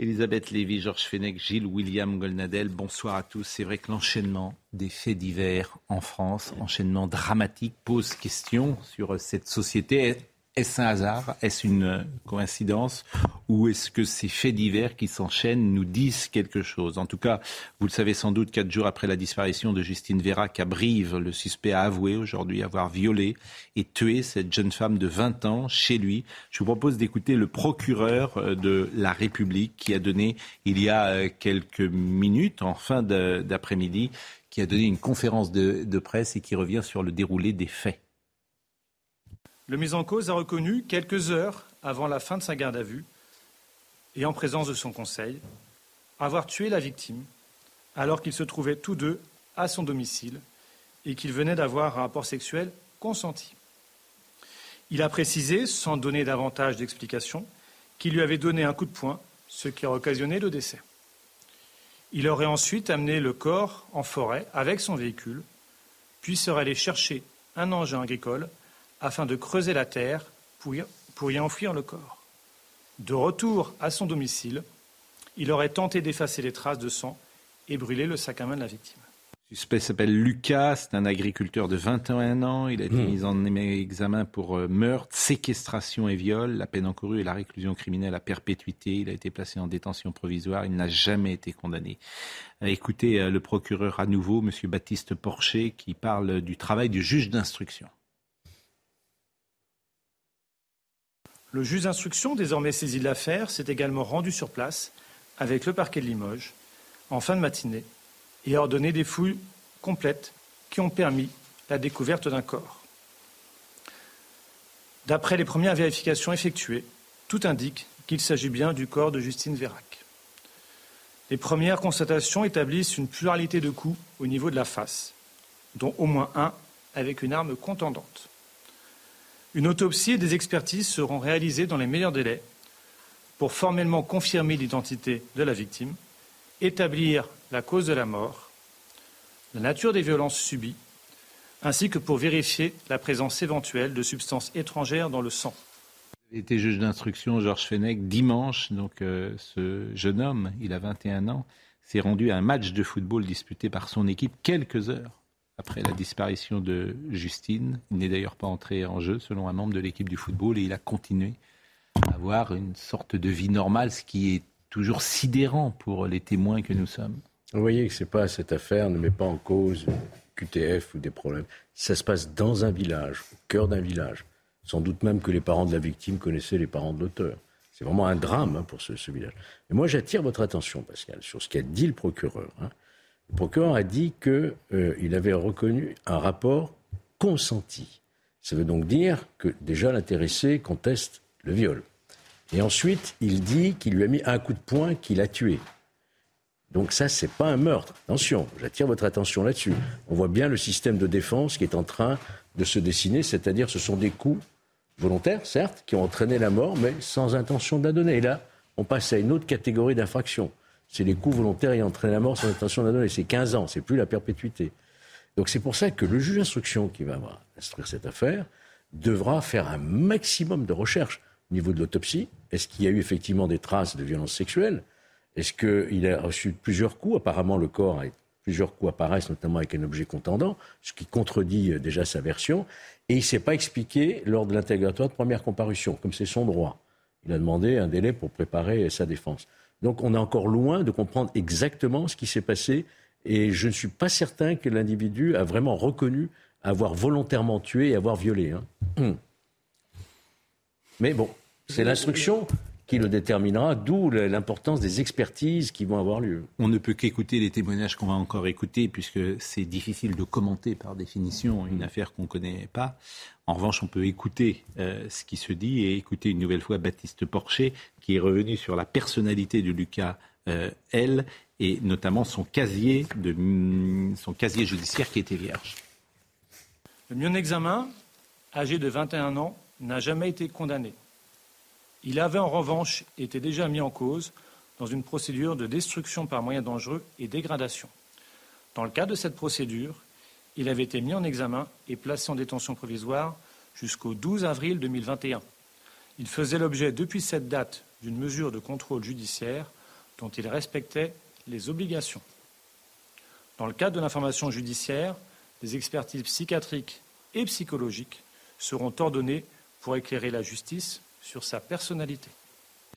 Elisabeth Lévy, Georges Fenech, Gilles William Golnadel, bonsoir à tous. C'est vrai que l'enchaînement des faits divers en France, enchaînement dramatique, pose question sur cette société. Est-ce un hasard? Est-ce une coïncidence? Ou est-ce que ces faits divers qui s'enchaînent nous disent quelque chose? En tout cas, vous le savez sans doute, quatre jours après la disparition de Justine Vérac à Brive, le suspect a avoué aujourd'hui avoir violé et tué cette jeune femme de 20 ans chez lui. Je vous propose d'écouter le procureur euh, de la République qui a donné, il y a euh, quelques minutes, en fin d'après-midi, qui a donné une conférence de, de presse et qui revient sur le déroulé des faits. Le mis en cause a reconnu, quelques heures avant la fin de sa garde à vue, et en présence de son conseil, avoir tué la victime alors qu'ils se trouvaient tous deux à son domicile et qu'ils venaient d'avoir un rapport sexuel consenti. Il a précisé, sans donner davantage d'explications, qu'il lui avait donné un coup de poing, ce qui a occasionné le décès. Il aurait ensuite amené le corps en forêt avec son véhicule, puis serait allé chercher un engin agricole afin de creuser la terre pour y, enfouir le corps. De retour à son domicile, il aurait tenté d'effacer les traces de sang et brûler le sac à main de la victime. Le suspect s'appelle Lucas, c'est un agriculteur de 21 ans. Il a été hmm. mis en examen pour euh, meurtre, séquestration et viol. La peine encourue est la réclusion criminelle à perpétuité. Il a été placé en détention provisoire. Il n'a jamais été condamné. Écoutez euh, le procureur à nouveau, M. Baptiste Porcher, qui parle du travail du juge d'instruction. Le juge d'instruction, désormais saisi de l'affaire, s'est également rendu sur place avec le parquet de Limoges en fin de matinée et a ordonné des fouilles complètes qui ont permis la découverte d'un corps. D'après les premières vérifications effectuées, tout indique qu'il s'agit bien du corps de Justine Vérac. Les premières constatations établissent une pluralité de coups au niveau de la face, dont au moins un avec une arme contendante. Une autopsie et des expertises seront réalisées dans les meilleurs délais pour formellement confirmer l'identité de la victime, établir la cause de la mort, la nature des violences subies, ainsi que pour vérifier la présence éventuelle de substances étrangères dans le sang. Il était juge d'instruction, Georges Fenech, dimanche. Donc, euh, ce jeune homme, il a 21 ans, s'est rendu à un match de football disputé par son équipe quelques heures après la disparition de Justine. Il n'est d'ailleurs pas entré en jeu selon un membre de l'équipe du football et il a continué à avoir une sorte de vie normale, ce qui est toujours sidérant pour les témoins que nous sommes. Vous voyez que c'est pas cette affaire ne met pas en cause QTF ou des problèmes. Ça se passe dans un village, au cœur d'un village. Sans doute même que les parents de la victime connaissaient les parents de l'auteur. C'est vraiment un drame hein, pour ce, village. Et moi, j'attire votre attention, Pascal, sur ce qu'a dit le procureur. Hein. Le procureur a dit qu'il euh, avait reconnu un rapport consenti. Ça veut donc dire que déjà l'intéressé conteste le viol. Et ensuite, il dit qu'il lui a mis un coup de poing qu'il a tué. Donc ça, c'est pas un meurtre. Attention, j'attire votre attention là-dessus. On voit bien le système de défense qui est en train de se dessiner, c'est-à-dire ce sont des coups volontaires, certes, qui ont entraîné la mort, mais sans intention de la donner. Et là, on passe à une autre catégorie d'infraction c'est les coups volontaires et entraîner la mort sans intention de la donner. C'est 15 ans, c'est plus la perpétuité. Donc c'est pour ça que le juge d'instruction qui va instruire cette affaire devra faire un maximum de recherche au niveau de l'autopsie. Est-ce qu'il y a eu effectivement des traces de violences sexuelles? Est-ce qu'il a reçu plusieurs coups? Apparemment, le corps, plusieurs coups apparaissent, notamment avec un objet contendant, ce qui contredit euh, déjà sa version. Et il ne s'est pas expliqué lors de l'interrogatoire de première comparution, comme c'est son droit. Il a demandé un délai pour préparer sa défense. Donc on est encore loin de comprendre exactement ce qui s'est passé et je ne suis pas certain que l'individu a vraiment reconnu avoir volontairement tué et avoir violé. Hein. Mais bon, c'est l'instruction qui le déterminera, d'où l'importance des expertises qui vont avoir lieu. On ne peut qu'écouter les témoignages qu'on va encore écouter, puisque c'est difficile de commenter par définition une affaire qu'on ne connaît pas. En revanche, on peut écouter euh, ce qui se dit et écouter une nouvelle fois Baptiste Porcher, qui est revenu sur la personnalité de Lucas euh, L et notamment son casier, de, son casier judiciaire qui était vierge. Le mieux examen, âgé de 21 ans, n'a jamais été condamné. Il avait en revanche été déjà mis en cause dans une procédure de destruction par moyens dangereux et dégradation. Dans le cadre de cette procédure, il avait été mis en examen et placé en détention provisoire jusqu'au 12 avril 2021. Il faisait l'objet depuis cette date d'une mesure de contrôle judiciaire dont il respectait les obligations. Dans le cadre de l'information judiciaire, des expertises psychiatriques et psychologiques seront ordonnées pour éclairer la justice sur sa personnalité.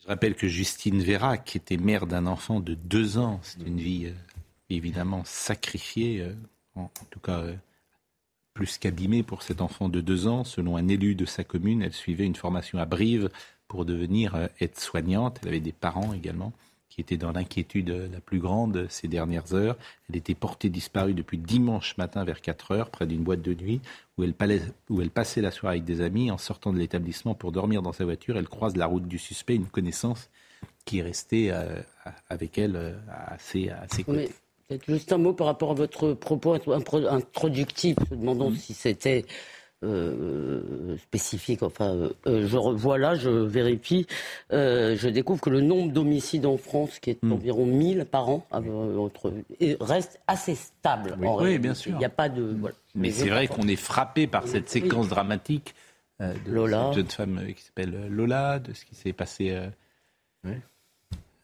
Je rappelle que Justine Vérac qui était mère d'un enfant de deux ans. C'est une vie euh, évidemment sacrifiée, euh, en, tout cas euh, plus qu'abîmée pour cet enfant de deux ans. Selon un élu de sa commune, elle suivait une formation à Brive pour devenir aide-soignante. Elle avait des parents également qui était dans l'inquiétude la plus grande ces dernières heures. Elle était portée disparue depuis dimanche matin vers 4 heures près d'une boîte de nuit où elle, où elle passait la soirée avec des amis. En sortant de l'établissement pour dormir dans sa voiture, elle croise la route du suspect, une connaissance qui est restée euh, avec elle euh, assez, à ses côtés. juste un mot par rapport à votre propos introductif. Demandons si c'était euh, spécifique. Enfin, euh, je revois là, je vérifie, euh, je découvre que le nombre d'homicides en France, qui est hmm. 1000 par an, reste assez stable. Oui, bien sûr. Il n'y a pas de. Mais c'est vrai qu'on est frappé par cette séquence dramatique de Lola. cette jeune femme qui s'appelle Lola, de ce qui s'est passé.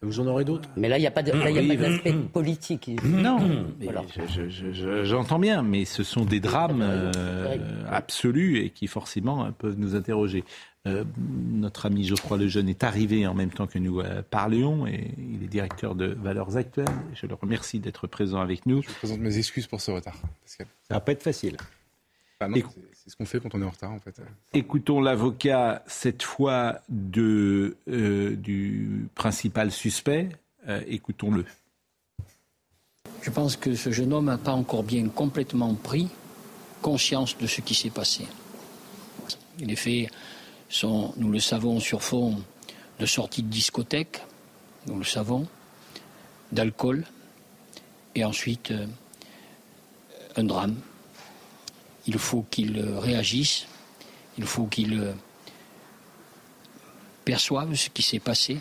Vous en aurez d'autres Mais là, il n'y a pas d'aspect politique. Non, j'entends bien, mais ce sont des drames euh, absolus et qui forcément peuvent nous interroger. Euh, notre ami Geoffroy Lejeune est arrivé en même temps que nous euh, parlions et il est directeur de Valeurs Actuelles. Je le remercie d'être présent avec nous. Je présente mes excuses pour ce retard. Ça va pas être facile. Ah c'est ce qu'on fait quand on est en retard, en fait. Écoutons l'avocat, cette fois de, euh, du principal suspect. Euh, écoutons-le. Je pense que ce jeune homme n'a pas encore bien complètement pris conscience de ce qui s'est passé. Les faits sont, nous le savons, sur fond de sortie de discothèque, nous le savons, d'alcool, et ensuite euh, un drame il faut qu'il réagisse, il faut qu'il perçoive ce qui s'est passé.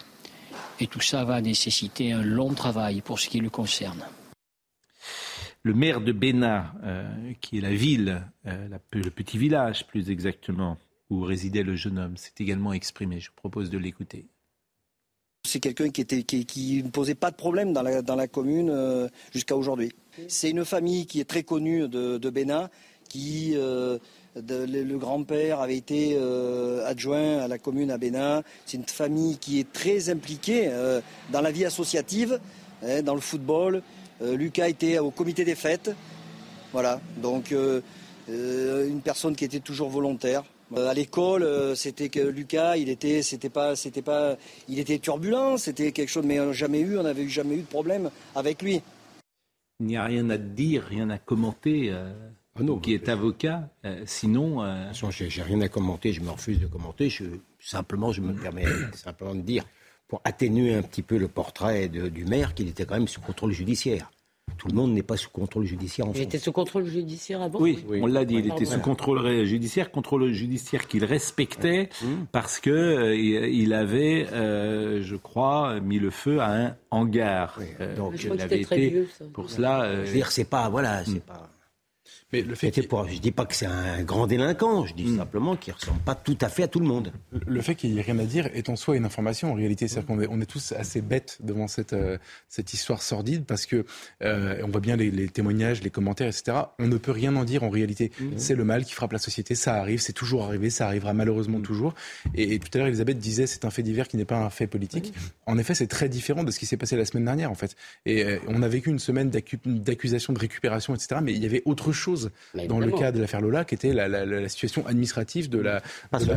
Et tout ça va nécessiter un long travail pour ce qui le concerne. Le maire de Bénin, euh, qui est la ville, euh, le petit village plus exactement, où résidait le jeune homme, s'est également exprimé. Je vous propose de l'écouter. C'est quelqu'un qui, qui, ne posait pas de problème dans la, commune euh, jusqu'à aujourd'hui. C'est une famille qui est très connue de Bénin, qui euh, le, grand-père avait été euh, adjoint à la commune à Bénin. C'est une famille qui est très impliquée euh, dans la vie associative, hein, dans le football. Lucas était au comité des fêtes. Voilà, donc une personne qui était toujours volontaire. à l'école, c'était que Lucas, il était, c'était pas, c'était pas, il était turbulent, c'était quelque chose, mais on jamais eu, on n'avait jamais eu de problème avec lui. Il n'y a rien à dire, rien à commenter. Ah qui est avocat. Euh, sinon. Euh... J'ai rien à commenter, je me refuse de commenter. Je, simplement, je me permets simplement de dire, pour atténuer un petit peu le portrait du maire, qu'il était quand même sous contrôle judiciaire. Tout le monde n'est pas sous contrôle judiciaire en Il était sous contrôle judiciaire avant Oui, on l'a dit, il était sous contrôle judiciaire, contrôle judiciaire qu'il respectait parce que euh, il avait, euh, je crois, mis le feu à un hangar. donc, il avait été pour cela. je veux dire, c'est pas, voilà, c'est pas. Mais le fait pour, je dis pas que c'est un grand délinquant, je dis hmm. simplement qu'il ressemble pas tout à fait à tout le monde. Le fait qu'il n'y ait rien à dire est en soi une information en réalité, c'est-à-dire qu'on est, on est tous assez bêtes devant cette euh, cette histoire sordide parce que euh, on voit bien les, témoignages, les commentaires, etc. On ne peut rien en dire en réalité. Hmm. C'est le mal qui frappe la société, ça arrive, c'est toujours arrivé, ça arrivera malheureusement hmm. toujours. Et, tout à l'heure, Elisabeth disait c'est un fait divers qui n'est pas un fait politique. En effet, c'est très différent de ce qui s'est passé la semaine dernière en fait. Et euh, on a vécu une semaine d'accusations de récupération, etc. Mais il y avait autre chose chose dans le cas de l'affaire Lola, qui était la, situation administrative de la,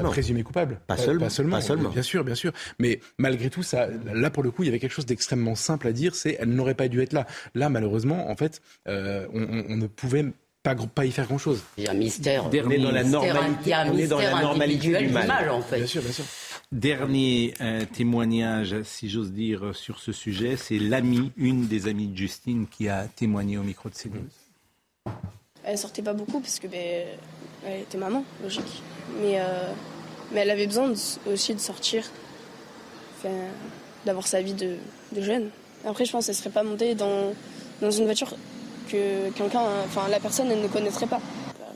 présumée coupable. Pas, seulement, pas, seulement, Bien sûr, bien sûr. Mais malgré tout, ça, là pour le coup, il y avait quelque chose d'extrêmement simple à dire, c'est elle n'aurait pas dû être là. Là, malheureusement, en fait, euh, on, ne pouvait pas, pas y faire grand-chose. Il y a un mystère. On est dans la normalité, on est dans la normalité du mal. en fait. Bien sûr, bien sûr. Dernier euh, témoignage, si j'ose dire, sur ce sujet, c'est l'amie, une des amies de Justine, qui a témoigné au micro de CNews. Elle sortait pas beaucoup parce que ben, elle était maman, logique. Mais, euh, mais elle avait besoin aussi de sortir, d'avoir sa vie de, jeune. Après, je pense qu'elle serait pas montée dans, dans une voiture que quelqu'un, enfin la personne, elle ne connaîtrait pas.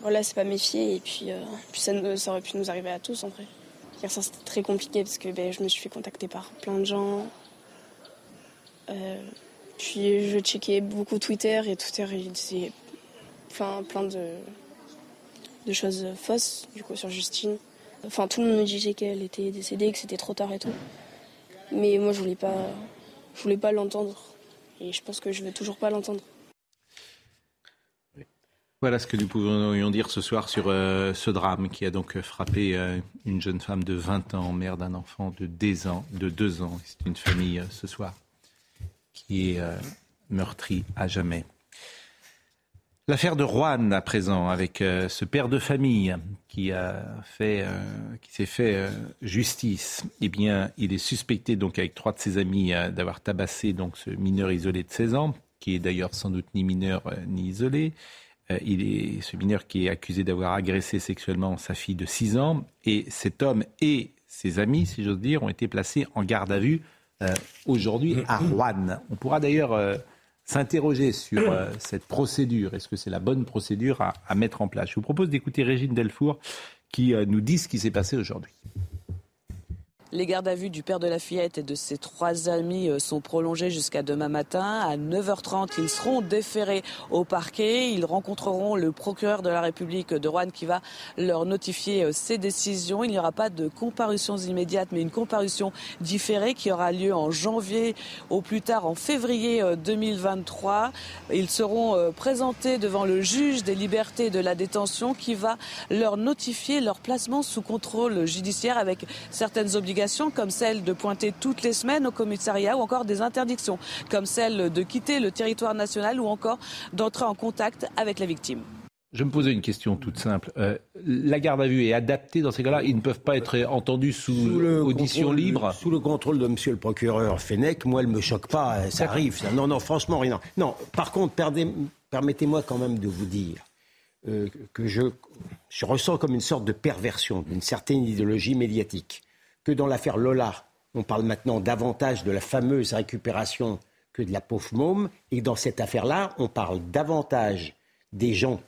Voilà, c'est pas méfier et puis, euh, puis ça, aurait pu nous arriver à tous en vrai. C'était très compliqué parce que ben, je me suis fait contacter par plein de gens. Euh, puis je checkais beaucoup Twitter et Twitter il disait enfin, plein de, de choses fausses du coup sur Justine. Enfin tout le monde me disait qu'elle était décédée, que c'était trop tard et tout. Mais moi je voulais pas je voulais pas l'entendre. Et je pense que je vais toujours pas l'entendre. Voilà ce que nous pouvons dire ce soir sur euh, ce drame qui a donc frappé euh, une jeune femme de 20 ans, mère d'un enfant de 2 ans. De deux ans. C'est une famille euh, ce soir qui est meurtrie à jamais. L'affaire de Rouen à présent, avec ce père de famille qui a fait, qui s'est fait justice. Eh bien, il est suspecté donc avec trois de ses amis d'avoir tabassé donc ce mineur isolé de 16 ans, qui est d'ailleurs sans doute ni mineur ni isolé. Euh, il est ce mineur qui est accusé d'avoir agressé sexuellement sa fille de 6 ans. Et cet homme et ses amis, si j'ose dire, ont été placés en garde à vue euh, aujourd'hui à Rouen. On pourra d'ailleurs euh, s'interroger sur cette procédure. Est-ce que c'est la bonne procédure à, à, mettre en place? Je vous propose d'écouter Régine Delfour qui nous dit ce qui s'est passé aujourd'hui. Les gardes à vue du père de la fillette et de ses trois amis euh, sont prolongés jusqu'à demain matin. À 9h30, ils seront déférés au parquet. Ils rencontreront le procureur de la République de Rouen qui va leur notifier euh, décisions. Il n'y aura pas de comparutions immédiates, mais une comparution différée qui aura lieu en janvier au plus tard en février 2023. Euh, ils seront présentés devant le juge des libertés de la détention qui va leur notifier leur placement sous contrôle judiciaire avec certaines obligations comme celle de pointer toutes les semaines au commissariat ou encore des interdictions comme celle de quitter le territoire national ou encore d'entrer en contact avec la victime. Je me posais une question toute simple. Euh, la garde à vue est adaptée dans ces cas-là? Ils ne peuvent pas être entendus sous, audition libre? Sous le contrôle de monsieur le procureur Fenech, moi, elle ne me choque pas, ça arrive. Non, non, franchement, rien. Non, par contre, permettez-moi quand même de vous dire euh, que je, je ressens comme une sorte de perversion d'une certaine idéologie médiatique que dans l'affaire Lola, on parle maintenant davantage de la fameuse récupération que de la pauvre môme, et dans cette affaire-là, on parle davantage des gens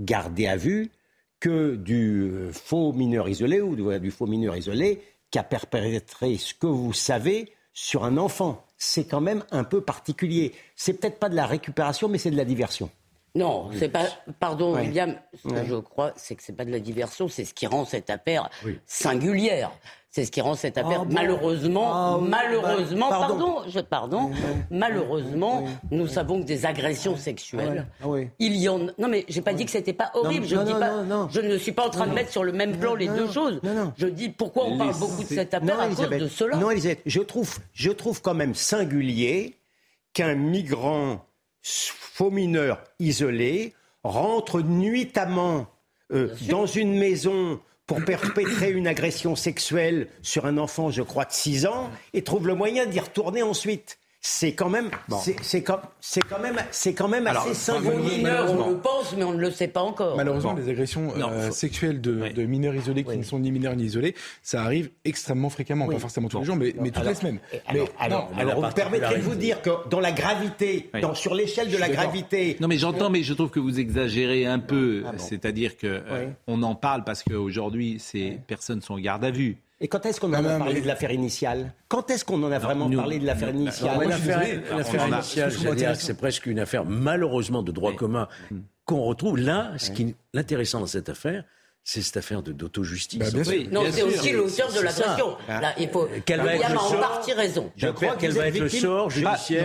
gardés à vue que du euh, faux mineur isolé ou du faux mineur isolé qui a perpétré ce que vous savez sur un enfant. C'est quand même un peu particulier. C'est peut-être pas de la récupération, mais c'est de la diversion. Non, c'est pas. Pardon, William. Ce que je crois, c'est que c'est pas de la diversion. C'est ce qui rend cette affaire singulière. C'est ce qui rend cette affaire ah malheureusement, ah malheureusement, bah, pardon, je pardon, malheureusement, nous savons que des agressions sexuelles, ah il y en. Non mais j'ai pas dit que c'était pas horrible. je, dis pas, je ne suis pas en train de mettre sur le même plan les deux choses. Je dis pourquoi on parle beaucoup de cette affaire à cause de cela. Non, Elisabeth, je trouve, je trouve quand même singulier qu'un migrant faux mineur isolé rentre nuitamment euh, dans une maison pour perpétrer une agression sexuelle sur un enfant, je crois, de 6 ans, et trouve le moyen d'y retourner ensuite c'est quand même, c'est quand, quand, même, c'est quand même assez symbolique. On le pense, mais on ne le sait pas encore. Malheureusement, les agressions euh, sexuelles de, mineurs isolés qui ne sont ni mineurs ni isolés, ça arrive extrêmement fréquemment, pas forcément tous les jours, mais, toutes les semaines. Alors, alors, vous permettrez de vous dire que dans la gravité, dans, sur l'échelle de la gravité. Non, mais j'entends, mais je trouve que vous exagérez un peu. Ah C'est-à-dire que euh, on en parle parce qu'aujourd'hui, ces personnes sont en garde à vue. Et quand est-ce qu'on en a parlé de l'affaire initiale? Quand est-ce qu'on en a vraiment parlé de l'affaire initiale? L'affaire initiale, c'est presque une affaire malheureusement de droit commun qu'on retrouve. Là, ce qui l'intéressant dans cette affaire, c'est cette affaire de d'auto-justice. Bah. Non, c'est aussi l'auteur de l'agression. ça. Là, il faut. Quel va être le en partie raison. Je crois père, quel vous va être le sort judiciaire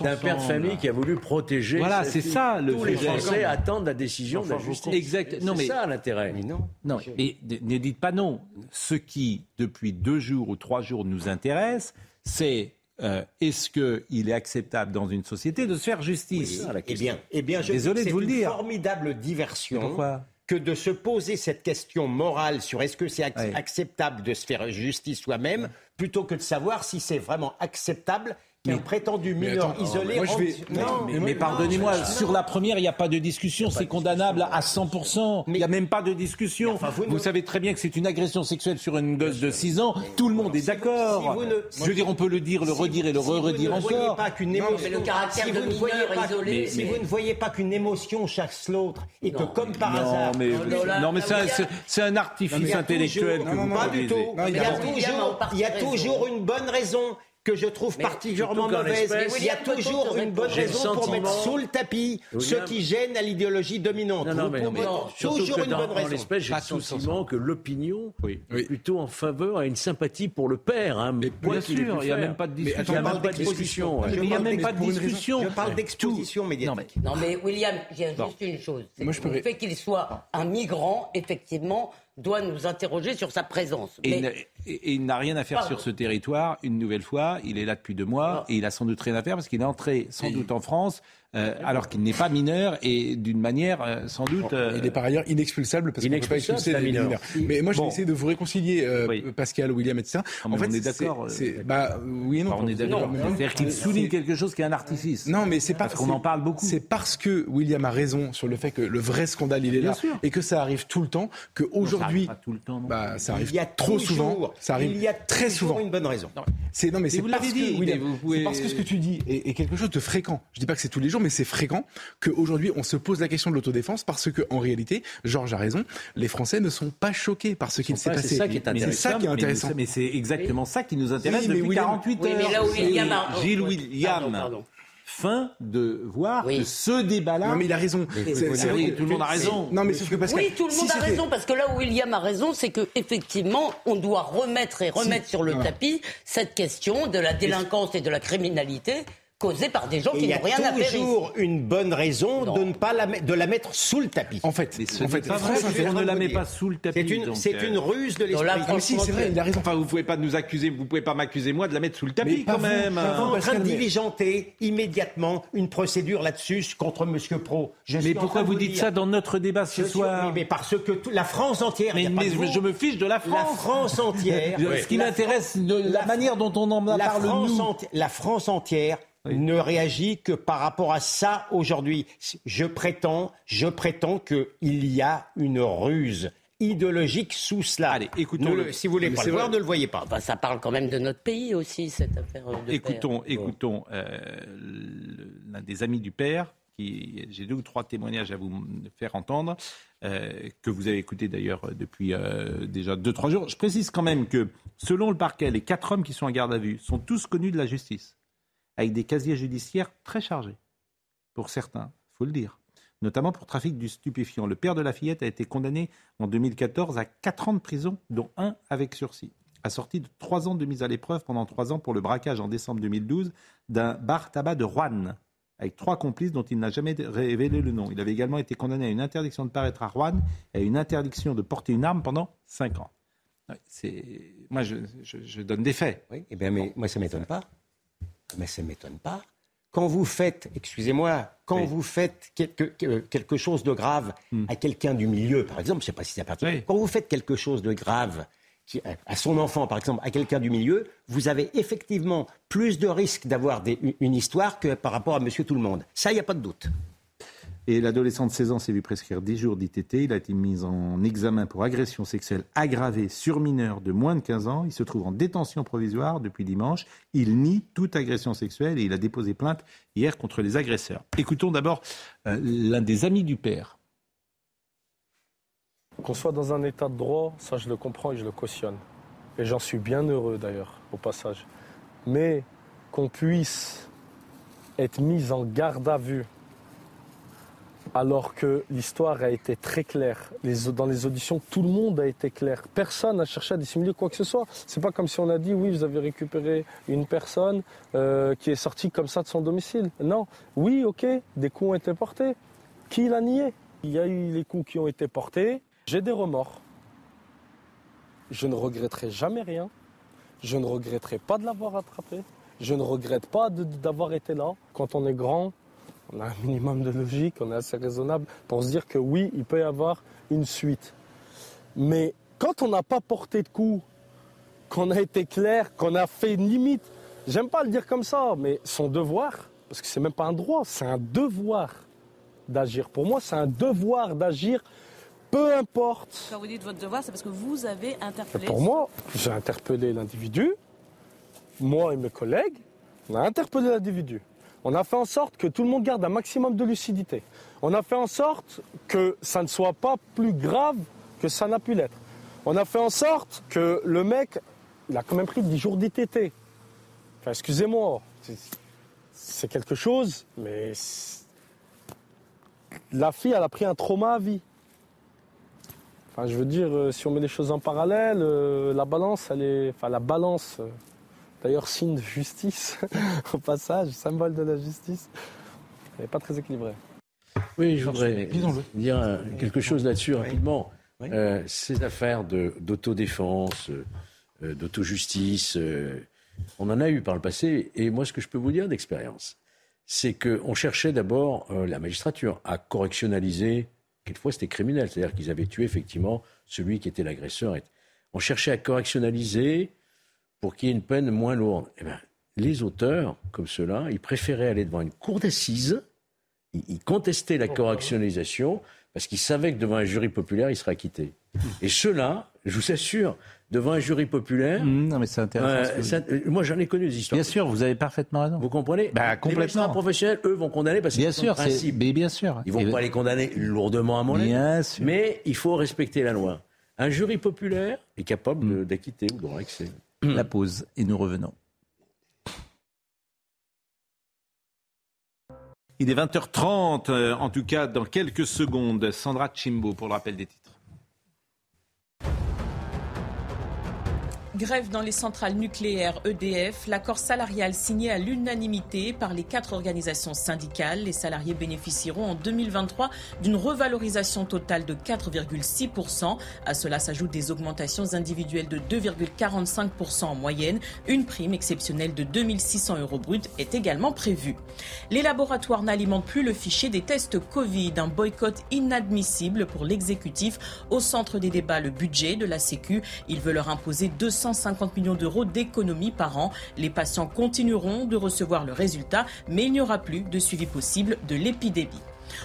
d'un père de famille qui a voulu protéger. Voilà, c'est ça, le Tous les. Français attendent la décision de la justice. exact. Non, mais- c'est ça l'intérêt. Mais non. Non, et d- ne dites pas non. Ce qui, depuis deux jours ou trois jours, nous intéresse, c'est euh, est-ce qu'il est acceptable dans une société de se faire justice? Ça, la Eh bien, eh bien, je Désolé de vous le c'est une dire. formidable diversion. Pourquoi? Que de se poser cette question morale sur est-ce que c'est ac- acceptable de se faire justice soi-même, plutôt que de savoir si c'est vraiment acceptable qu'un prétendu Mais mineur attends, isolé moi, je rentre- vais- Non, Mais, mais pardonnez-moi, sur la première, il n'y a pas de discussion, c'est condamnable à 100%. Il n'y a même pas de discussion. enfin, vous vous ne- savez très bien que c'est une agression sexuelle sur une gosse de 6 ans. Tout le monde est d'accord. si vous ne- Je veux dire, on peut le dire, le Si redire et le vous- si vous ne voyez encore. pas qu'une émotion, si vous ne voyez pas- qu'une émotion chasse l'autre et que comme par hasard, non, mais c'est un- artifice intellectuel pas du tout. Il y a toujours une bonne raison que je trouve Mais particulièrement mauvaise. Il y a toujours une bonne raison pour mettre sentiment- sous le tapis William- ce qui gêne à l'idéologie dominante. Non, non, mais, non, toujours une dans, bonne en raison. l'espèce, j'ai le tous sentiment que l'opinion Oui. est plutôt en faveur et une sympathie pour le père. Hein, mais Bien sûr, il n'y a même pas de discussion. Il n'y a on même parle pas de discussion. ouais. Mais il n'y a parle même pas de pour une raison. discussion. Je parle d'exposition Non, médiatique. Non, mais William, il y a juste une chose. Le fait qu'il soit un migrant, effectivement, doit nous interroger sur sa présence. Et, Mais- il n'a- et- et il n'a rien à faire Pardon. sur ce territoire, une nouvelle fois. Il est là depuis deux mois et il a sans doute rien à faire parce qu'il est entré sans doute en France euh, alors qu'il n'est pas mineur et d'une manière euh, sans doute. euh, Il est par ailleurs inexpulsable parce qu'on ne peut pas expulser des mineur. mineurs. Mais moi, je vais Bon. essayer de vous réconcilier, euh, Oui. Pascal, William, etc. Non, mais on est c'est- d'accord, bah, oui et non. enfin, on est d'accord. C'est-à-dire qu'il souligne quelque chose qui est un artifice. Non, mais c'est Parce parce qu'on en parle beaucoup. C'est parce que William a raison sur le fait que le vrai scandale il est Bien là sûr. et que ça arrive tout le temps. Que Non, ça arrive aujourd'hui, pas tout le temps. non. bah, ça arrive Il y a trop souvent. Ça arrive il y a très souvent. une bonne raison. C'est non mais c'est vous parce l'avez que c'est parce que ce que tu dis est, est quelque chose de fréquent. Je dis pas que c'est tous les jours, mais c'est fréquent qu'aujourd'hui on se pose la question de l'autodéfense parce que en réalité, Georges a raison, les Français ne sont pas choqués par ce qu'il s'est pas- passé. c'est ça qui est Mais intéressant. C'est ça qui est Mais intéressant. nous- Mais c'est exactement ça qui nous intéresse Oui, mais depuis William- 48 Oui, heures. mais là où C'est William a- Gilles. William. Pardon, pardon. Fin de voir Oui. que ce débat-là. Non mais il a raison. C'est- Ah oui, tout le monde a raison. Non mais sauf que Pascal, Oui, tout le si monde a c'était- raison, parce que là où William a raison, c'est que effectivement, on doit remettre et remettre sur le voilà. tapis cette question de la délinquance et de la criminalité causée par des gens Et qui il y a n'ont rien à faire ici. toujours une bonne raison Non. de ne pas la, de la mettre sous le tapis. En fait, en fait, pas France vrai, Inter- on ne la met pas sous le tapis. C'est une, euh, une ruse de l'esprit. Ah, mais si, c'est vrai, il a raison. Enfin, vous pouvez pas nous accuser, vous pouvez pas m'accuser moi de la mettre sous le tapis Mais quand vous, même. Vous en train de diligenter immédiatement une procédure là-dessus contre Monsieur Pro. Je Mais pourquoi vous dites ça dans notre débat ce soir mais, parce que la France entière. il Mais, y a je me fiche de la La France. France entière. Ce qui m'intéresse, la, manière dont on en parle France, la France entière ne réagit que par rapport à ça aujourd'hui. Je prétends, je prétends qu'il y a une ruse idéologique sous cela. Allez, écoutons Ne le- le- si vous voulez pas le voir, ne le voyez pas. Enfin, ça parle quand même de notre pays aussi, cette affaire euh, de Écoutons, père. écoutons euh, l'un des amis du père. Qui, j'ai deux ou trois témoignages à vous faire entendre, euh, que vous avez écouté d'ailleurs depuis euh, déjà deux, trois jours. Je précise quand même que, selon le parquet, les quatre hommes qui sont en garde à vue sont tous connus de la justice, avec des casiers judiciaires très chargés, pour certains, il faut le dire, notamment pour trafic du stupéfiant. Le père de la fillette a été condamné en 2014 à quatre ans de prison, dont un avec sursis, assorti de trois ans de mise à l'épreuve pendant trois ans pour le braquage en décembre 2012 d'un bar tabac de Rouen, avec trois complices dont il n'a jamais révélé le nom. Il avait également été condamné à une interdiction de paraître à Rouen et à une interdiction de porter une arme pendant cinq ans. Ouais, C'est... Moi, je donne des faits. Oui, eh bien, mais moi, ça ne m'étonne pas. Mais ça ne m'étonne pas. Quand vous faites, excusez-moi, quand Oui. vous faites quelque, que- quelque chose de grave Hmm. à quelqu'un du milieu, par exemple, je ne sais pas si c'est parti, Oui. quand vous faites quelque chose de grave qui- à son enfant, par exemple, à quelqu'un du milieu, vous avez effectivement plus de risques d'avoir une histoire que par rapport à monsieur tout le monde. Ça, il n'y a pas de doute. Et l'adolescent de 16 ans s'est vu prescrire 10 jours d'ITT. Il a été mis en examen pour agression sexuelle aggravée sur mineur de moins de 15 ans. Il se trouve en détention provisoire depuis dimanche. Il nie toute agression sexuelle et il a déposé plainte hier contre les agresseurs. Écoutons d'abord euh, l'un des amis du père. Qu'on soit dans un état de droit, ça je le comprends et je le cautionne. Et j'en suis bien heureux d'ailleurs, au passage. Mais qu'on puisse être mis en garde à vue alors que l'histoire a été très claire. dans les auditions, tout le monde a été clair. Personne n'a cherché à dissimuler quoi que ce soit. C'est pas comme si on a dit oui, vous avez récupéré une personne euh, qui est sortie comme ça de son domicile. Non. Oui, ok, des coups ont été portés. Qui l'a nié? Il y a eu les coups qui ont été portés. J'ai des remords. Je ne regretterai jamais rien. Je ne regretterai pas de l'avoir attrapé. Je ne regrette pas d'avoir été là. Quand on est grand, on a un minimum de logique, on est assez raisonnable pour se dire que oui, il peut y avoir une suite. Mais quand on n'a pas porté de coup, qu'on a été clair, qu'on a fait une limite, j'aime pas le dire comme ça, mais son devoir, parce que c'est même pas un droit, c'est un devoir d'agir. Pour moi, c'est un devoir d'agir, peu importe. Quand vous dites votre devoir, c'est parce que vous avez interpellé. pour moi, j'ai interpellé l'individu, moi et mes collègues, on a interpellé l'individu. On a fait en sorte que tout le monde garde un maximum de lucidité. On a fait en sorte que ça ne soit pas plus grave que ça n'a pu l'être. On a fait en sorte que le mec, il a quand même pris 10 jours d'ITT. Enfin, excusez-moi, c'est quelque chose, mais la fille, elle a pris un trauma à vie. Enfin, je veux dire, euh, si on met les choses en parallèle, euh, la balance, elle est, enfin, la balance, euh, D'ailleurs, signe de justice, au passage, symbole de la justice. Elle n'est pas très équilibrée. Oui, je voudrais dire quelque chose là-dessus rapidement. Euh, ces affaires d'autodéfense, euh, d'autojustice, euh, on en a eu par le passé. Et moi, ce que je peux vous dire d'expérience, c'est qu'on cherchait d'abord, la magistrature, à correctionnaliser. Quelquefois, c'était criminel. C'est-à-dire qu'ils avaient tué effectivement celui qui était l'agresseur. On cherchait à correctionnaliser pour qu'il y ait une peine moins lourde. Eh bien, les auteurs, comme ceux-là, ils préféraient aller devant une cour d'assises, ils, contestaient la correctionnalisation parce qu'ils savaient que devant un jury populaire, ils seraient acquittés. Et ceux-là, je vous assure, devant un jury populaire. Mmh, non, mais c'est intéressant. Euh, moi, j'en ai connu des histoires. Bien sûr, vous avez parfaitement raison. Vous comprenez bah, Complètement. Les professionnels, eux, vont condamner parce qu'ils sûr, principe. Mais bien sûr. Ils vont pas les condamner lourdement à mon avis. Bien sûr. Mais il faut respecter la loi. Un jury populaire est capable mmh. d'acquitter ou de excès. La pause et nous revenons. Il est 20h30, euh, en tout cas dans quelques secondes. Sandra Chimbo pour le rappel des titres. Grève dans les centrales nucléaires EDF, l'accord salarial signé à l'unanimité par les quatre organisations syndicales. Les salariés bénéficieront en 2023 d'une revalorisation totale de 4,6%. À cela s'ajoutent des augmentations individuelles de 2,45% en moyenne. Une prime exceptionnelle de 2600 euros bruts est également prévue. Les laboratoires n'alimentent plus le fichier des tests Covid. Un boycott inadmissible pour l'exécutif. Au centre des débats, le budget de la Sécu. Il veut leur imposer 200 150 millions d'euros d'économies par an. Les patients continueront de recevoir le résultat, mais il n'y aura plus de suivi possible de l'épidémie.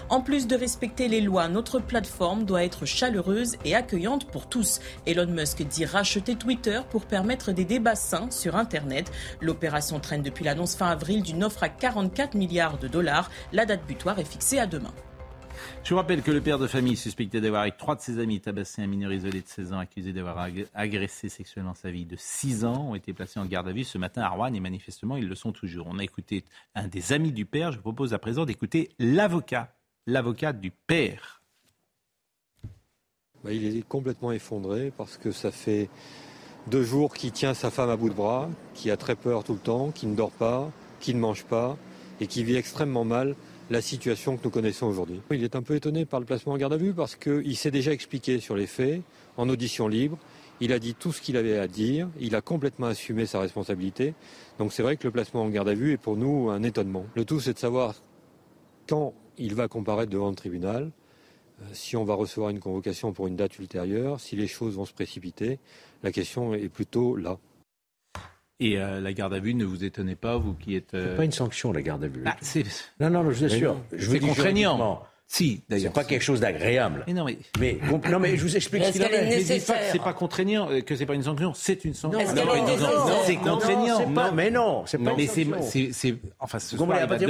En plus de respecter les lois, notre plateforme doit être chaleureuse et accueillante pour tous. Elon Musk dit racheter Twitter pour permettre des débats sains sur Internet. L'opération traîne depuis l'annonce fin avril d'une offre à 44 milliards de dollars. La date butoir est fixée à demain. Je vous rappelle que le père de famille suspecté d'avoir avec trois de ses amis tabassé un mineur isolé de 16 ans accusé d'avoir agressé sexuellement sa vie de 6 ans ont été placés en garde à vue ce matin à Rouen et manifestement ils le sont toujours. On a écouté un des amis du père. Je vous propose à présent d'écouter l'avocat, l'avocat du père. Bah, il est complètement effondré parce que ça fait deux jours qu'il tient sa femme à bout de bras, qui a très peur tout le temps, qui ne dort pas, qui ne mange pas et qui vit extrêmement mal la situation que nous connaissons aujourd'hui. Il est un peu étonné par le placement en garde à vue parce qu'il s'est déjà expliqué sur les faits en audition libre. Il a dit tout ce qu'il avait à dire, il a complètement assumé sa responsabilité. Donc c'est vrai que le placement en garde à vue est pour nous un étonnement. Le tout c'est de savoir quand il va comparaître devant le tribunal, euh, si on va recevoir une convocation pour une date ultérieure, si les choses vont se précipiter. La question est plutôt là. Et euh, la garde à vue ne vous étonnez pas, vous qui êtes. Euh... pas une sanction, la garde à vue. Ah, non, non, je vous assure. C'est contraignant. Si, d'ailleurs. C'est pas quelque chose d'agréable. Mais non, mais... mais... non, mais je vous explique ce qu'il en est. Mais pas que c'est pas contraignant, euh, que c'est pas une sanction. C'est une sanction. Non, non, non, c'est contraignant. Pas, mais non, c'est pas. Mais c'est, enfin, ce soir,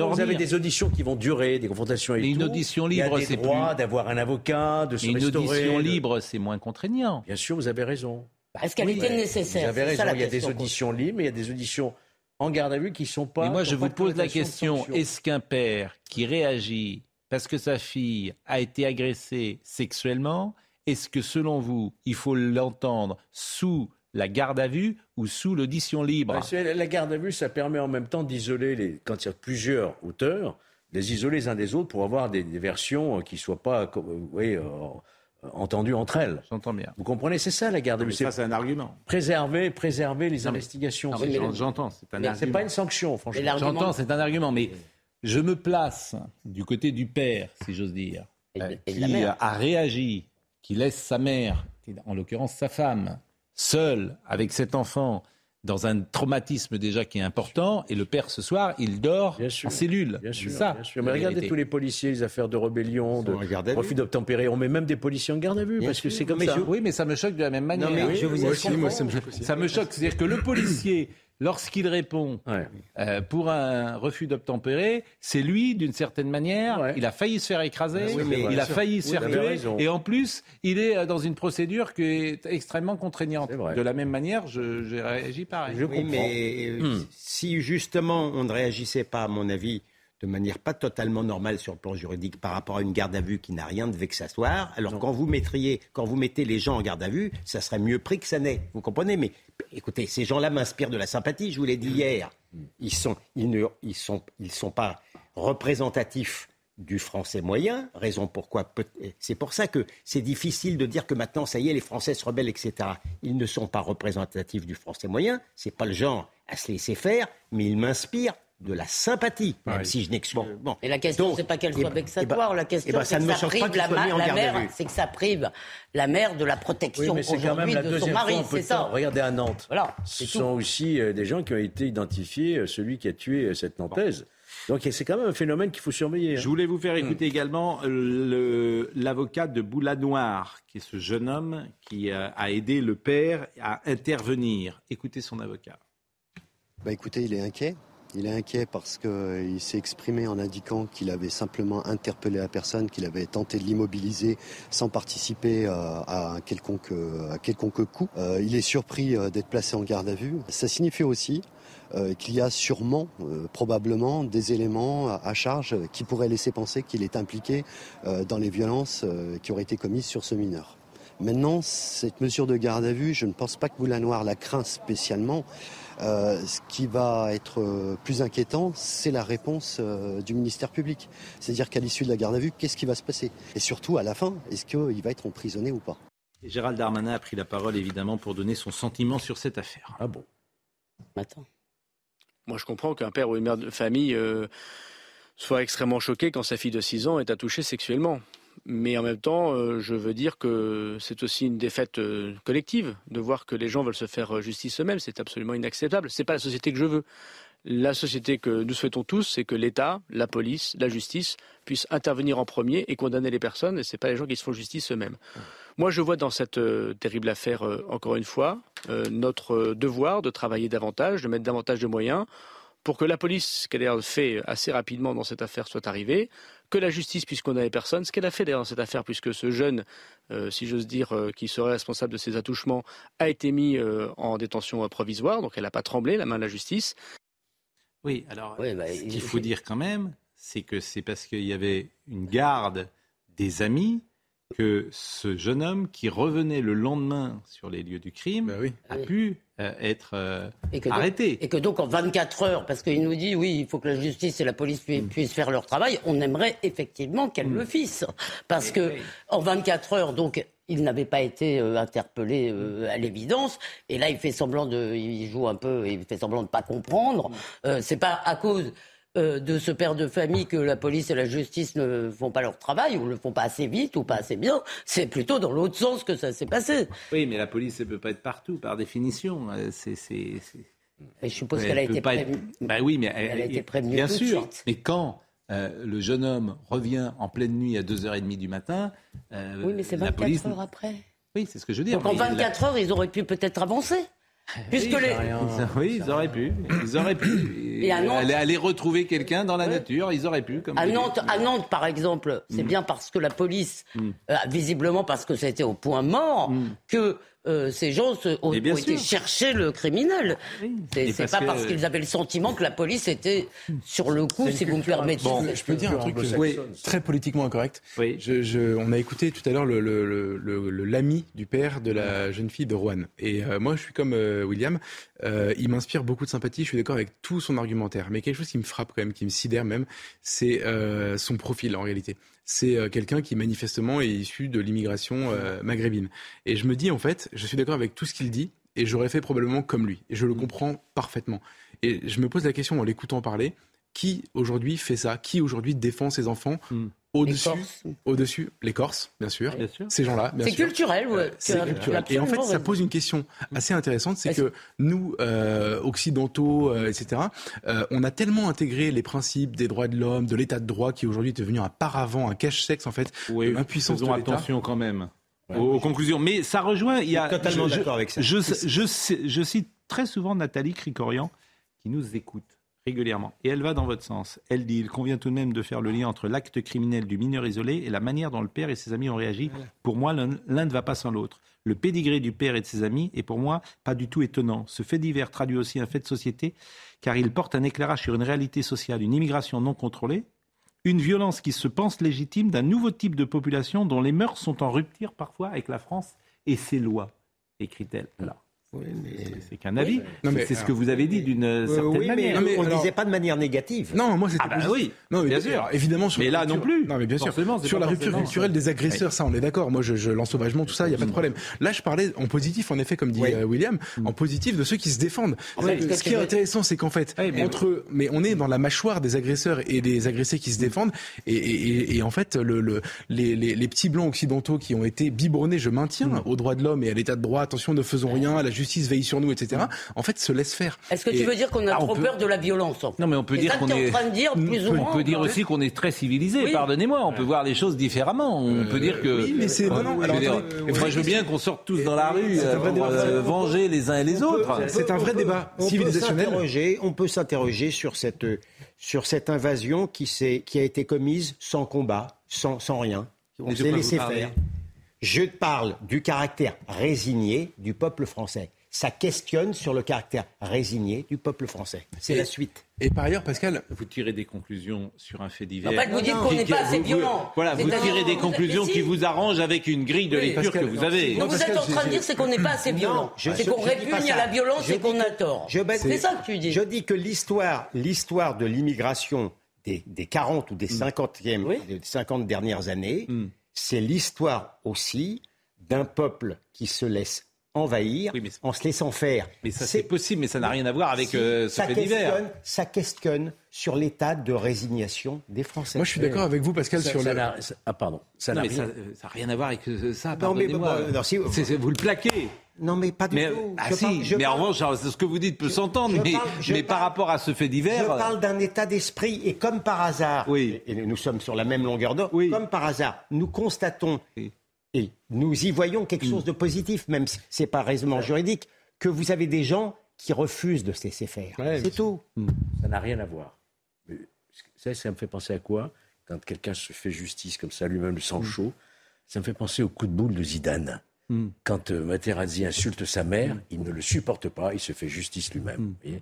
vous avez des auditions qui vont durer, des confrontations et Une audition libre, c'est plus. droit d'avoir un avocat, de se Une audition libre, c'est moins contraignant. Bien sûr, vous avez raison. Est-ce qu'elle était nécessaire Vous avez raison, il y a des auditions libres, mais il y a des auditions en garde à vue qui ne sont pas. Mais moi, je vous pose la question est-ce qu'un père qui réagit parce que sa fille a été agressée sexuellement, est-ce que selon vous, il faut l'entendre sous la garde à vue ou sous l'audition libre? La garde à vue, ça permet en même temps d'isoler, les... quand il y a plusieurs auteurs, les isoler les uns des autres pour avoir des, versions qui ne soient pas oui, euh, entendues entre elles. J'entends bien. Vous comprenez C'est ça la garde à vue. Ça, c'est un argument. Préserver, préserver les investigations. J'entends, c'est un argument. C'est pas une sanction, franchement. J'entends, c'est un argument, mais je me place du côté du père, si j'ose dire, qui a réagi, qui laisse sa mère, en l'occurrence sa femme, seule avec cet enfant dans un traumatisme déjà qui est important, et le père ce soir, il dort en cellule. Bien sûr, ça. Mais regardez tous les policiers, les affaires de rébellion, de refus d'obtempérer. On met même des policiers en garde à vue parce que c'est comme ça. Oui, mais ça me choque de la même manière. ça me choque. C'est-à-dire que le policier lorsqu'il répond euh, pour un refus d'obtempérer, c'est lui, d'une certaine manière, il a failli se faire écraser, il a failli se faire tuer, et en plus, il est euh, dans une procédure qui est extrêmement contraignante. De la même manière, j'ai réagi pareil. Je comprends. mais euh, hmm. si justement on ne réagissait pas, à mon avis, de manière pas totalement normale sur le plan juridique par rapport à une garde à vue qui n'a rien de vexatoire. Alors quand vous mettriez, quand vous mettez les gens en garde à vue, ça serait mieux pris que ça n'est. Vous comprenez? Mais écoutez, ces gens-là m'inspirent de la sympathie. Je vous l'ai dit hier. Ils sont, ils ne, ils sont, ils sont pas représentatifs du français moyen, raison pourquoi c'est pour ça que c'est difficile de dire que maintenant ça y est les Français se rebellent etc. Ils ne sont pas représentatifs du français moyen, c'est pas le genre à se laisser faire, mais ils m'inspirent de la sympathie, même si je n'exclus. Bon. Et la question, c'est pas qu'elle soit vexatoire. la question, c'est que ça prive la, mère. C'est que ça prive la mère de la protection oui, aujourd'hui de son mari. C'est ça. Regardez à Nantes. Voilà. Ce sont aussi euh, des gens qui ont été identifiés. Euh, celui qui a tué euh, cette Nantaise. Donc c'est quand même un phénomène qu'il faut surveiller. Hein. Je voulais vous faire hmm. écouter également l'avocat de Boula-Noir, qui est ce jeune homme qui a aidé le père à intervenir. Écoutez son avocat. Bah écoutez, il est inquiet. Il est inquiet parce qu'il s'est exprimé en indiquant qu'il avait simplement interpellé la personne, qu'il avait tenté de l'immobiliser sans participer euh, à quelconque, euh, à quelconque coup. Euh, il est surpris d'être placé en garde à vue. Ça signifie aussi qu'il y a sûrement, probablement, des éléments à, charge qui pourraient laisser penser qu'il est impliqué dans les violences qui auraient été commises sur ce mineur. Maintenant, cette mesure de garde à vue, je ne pense pas que Boulanoir la craint spécialement. Euh, ce qui va être euh, plus inquiétant, c'est la réponse euh, du ministère public. C'est-à-dire qu'à l'issue de la garde à vue, qu'est-ce qui va se passer? Et surtout, à la fin, est-ce qu'il va être emprisonné ou pas? Gérald Darmanin a pris la parole, évidemment, pour donner son sentiment sur cette affaire. Ah bon? Attends. Moi, je comprends qu'un père ou une mère de famille soit extrêmement choqué quand sa fille de 6 ans est attouchée sexuellement. Mais en même temps, euh, je veux dire que c'est aussi une défaite euh, collective de voir que les gens veulent se faire euh, justice eux-mêmes. C'est absolument inacceptable. Ce n'est pas la société que je veux. La société que nous souhaitons tous, c'est que l'État, la police, la justice puissent intervenir en premier et condamner les personnes. Et ce n'est pas les gens qui se font justice eux-mêmes. Moi, je vois dans cette terrible affaire, encore une fois, notre devoir de travailler davantage, de mettre davantage de moyens pour que la police, ce qu'elle a fait assez rapidement dans cette affaire, soit arrivée, que la justice, puisqu'on n'avait personne, ce qu'elle a fait d'ailleurs dans cette affaire, puisque ce jeune, euh, si j'ose dire, euh, qui serait responsable de ces attouchements, a été mis euh, en détention provisoire, donc elle n'a pas tremblé, la main de la justice. Oui, alors, bah, ce qu'il faut dire quand même, c'est que c'est parce qu'il y avait une garde des amis que ce jeune homme qui revenait le lendemain sur les lieux du crime bah a pu euh, être euh, arrêté. et que donc en 24 heures, parce qu'il nous dit oui, il faut que la justice et la police mm. puissent faire leur travail, on aimerait effectivement qu'elles mm. le fissent. Parce que en 24 heures, donc il n'avait pas été euh, interpellé à l'évidence. Et là, il fait semblant de, il joue un peu, il fait semblant de pas comprendre. Mm. c'est pas à cause euh, de ce père de famille que la police et la justice ne font pas leur travail ou ne le font pas assez vite ou pas assez bien. C'est plutôt dans l'autre sens que ça s'est passé. Oui, mais la police ne peut pas être partout par définition. Euh, c'est, je suppose qu'elle a été prévenue. Bah oui, mais elle, a été prévenue bien sûr. Mais quand euh, le jeune homme revient en pleine nuit à 2h30 du matin. oui, mais c'est 24 heures après. Oui, c'est ce que je veux dire. Donc en 24 heures, ils auraient pu peut-être avancer. Puisque oui, les... oui, ils auraient pu. Ils auraient pu. Et à Nantes... aller, retrouver quelqu'un dans la nature, ils auraient pu. Comme à, Nantes, à Nantes, par exemple, c'est mm. bien parce que la police, mm. euh, visiblement parce que c'était au point mort, mm. que euh, ces gens se- ont, ont été chercher le criminel. Et C'est c'est parce pas que- parce qu'ils avaient le sentiment que la police était sur le coup, si vous me permettez. Bon, je peux dire un truc très politiquement incorrect. Je, je- on a écouté tout à l'heure le, le- le- le- le- l'ami du père de la jeune fille de Rouen. Et euh, moi, je suis comme euh, William. euh, il m'inspire beaucoup de sympathie. Je suis d'accord avec tout son argumentaire. Mais quelque chose qui me frappe quand même, qui me sidère même, c'est euh, son profil en réalité. C'est euh, quelqu'un qui manifestement est issu de l'immigration euh, maghrébine. Et je me dis en fait, je suis d'accord avec tout ce qu'il dit. Et j'aurais fait probablement comme lui. Et je le comprends parfaitement. Et je me pose la question en l'écoutant parler qui aujourd'hui fait ça? Qui aujourd'hui défend ses enfants? Au-dessus, au-dessus, les Corses, bien sûr, ces gens-là, C'est culturel, ouais. Euh, C'est culturel. Et en fait, ça pose une question assez intéressante, c'est que nous, euh, occidentaux, euh, etc., euh, on a tellement intégré les principes des droits de l'homme, de l'état de droit, qui aujourd'hui est devenu un paravent, un cache-sexe, en fait, de l'impuissance de Faisons l'État. attention quand même aux, aux conclusions. Mais ça rejoint. Il y a, Je suis totalement je- d'accord avec ça. Je, je, je cite très souvent Nathalie Cricorian qui nous écoute régulièrement. Et elle va dans votre sens. Elle dit il convient tout de même de faire le lien entre l'acte criminel du mineur isolé et la manière dont le père et ses amis ont réagi. Pour moi, l'un ne va pas sans l'autre. Le pédigré du père et de ses amis est pour moi pas du tout étonnant. Ce fait divers traduit aussi un fait de société car il porte un éclairage sur une réalité sociale, une immigration non contrôlée, une violence qui se pense légitime d'un nouveau type de population dont les mœurs sont en rupture parfois avec la France et ses lois, écrit-elle. Alors, c'est qu'un avis. Mais c'est ce alors- que vous avez dit d'une Euh, certaine oui, mais manière. on ne disait pas de manière négative. Non, moi c'était Ah bah oui, non, mais bien sûr. alors, évidemment sur Mais là non rupture- plus. Non mais bien sûr. Forcément, Sur la rupture forcément- culturelle des agresseurs, ça on est d'accord. Moi je, je l'ensauvagement, tout ça, il y a pas de problème. Là je parlais en positif, en effet, comme dit euh, William, en positif de ceux qui se défendent. Ah Ce qui est intéressant, c'est qu'en fait, mais- entre, mais on est dans la mâchoire des agresseurs et des agressés qui se défendent, et, et- et- et en fait, le, le- les, les- les petits blancs occidentaux qui ont été biberonnés, je maintiens, Mm. aux droits de l'homme et à l'état de droit, attention, ne faisons rien, la justice veille sur nous, etc. En fait, se laissent faire. Est-ce que tu veux dire qu'on a Ah, trop peut- peur de la violence en fait Non, mais on peut dire qu'on est. en train de dire, plus ou on moins, peut dire aussi qu'on est très civilisé. Oui. Pardonnez-moi, on peut voir les choses différemment. On peut dire que. Euh, oui, mais c'est- alors, dire, attendez, moi, je veux bien qu'on sorte tous dans la rue euh, pour euh, venger les uns et les autres. C'est un vrai débat on peut civilisationnel. s'interroger- On peut s'interroger sur cette, sur cette invasion qui, s'est- qui a été commise sans combat, sans, sans rien. On s'est laissé faire. Je parle du caractère résigné du peuple français. Ça questionne sur le caractère résigné du peuple français. C'est la suite. Et par ailleurs, Pascal, Vous tirez des conclusions sur un fait divers. En fait, vous dites qu'on n'est pas assez violent. Voilà, vous tirez des que- conclusions qui vous arrangent avec une grille de Oui. lecture que vous non, avez. Donc vous êtes en train de dire c'est qu'on n'est pas assez violent. C'est qu'on pas répugne à la violence et qu'on a que- tort. je- C'est ça que tu dis. Je dis que l'histoire, l'histoire de l'immigration des, des 40 ou des 50e, Oui. des 50 dernières années, Mm. C'est l'histoire aussi d'un peuple qui se laisse envahir Oui, mais- en se laissant faire. Mais ça, c'est possible, mais ça n'a rien à voir avec euh, ce fait divers. ça questionne sur l'état de résignation des Français. moi je suis d'accord avec vous, Pascal, Ça- sur ça le. ah pardon, ça n'a rien. à voir avec euh, ça, Non, mais pardonnez-moi. non, si- vous le plaquez. Non, mais pas du Mais, tout. ah Je si, parle- je mais en revanche, ce que vous dites peut s'entendre, je mais, parle- je mais par rapport à ce fait Je divers, parle d'un état d'esprit et comme par hasard, Oui. et nous sommes sur la même longueur d'onde, Oui. comme par hasard, nous constatons Oui. Et nous y voyons quelque Mm. chose de positif, même si c'est pas raisonnement juridique, que vous avez des gens qui refusent de se laisser faire. Ouais, c'est tout. Ça n'a rien à voir. Mais ça, ça me fait penser à quoi? Quand quelqu'un se fait justice comme ça, lui-même le sang chaud, ça me fait penser au coup de boule de Zidane. Mm. Quand euh, Materazzi insulte sa mère, il ne le supporte pas, il se fait justice lui-même. Mm.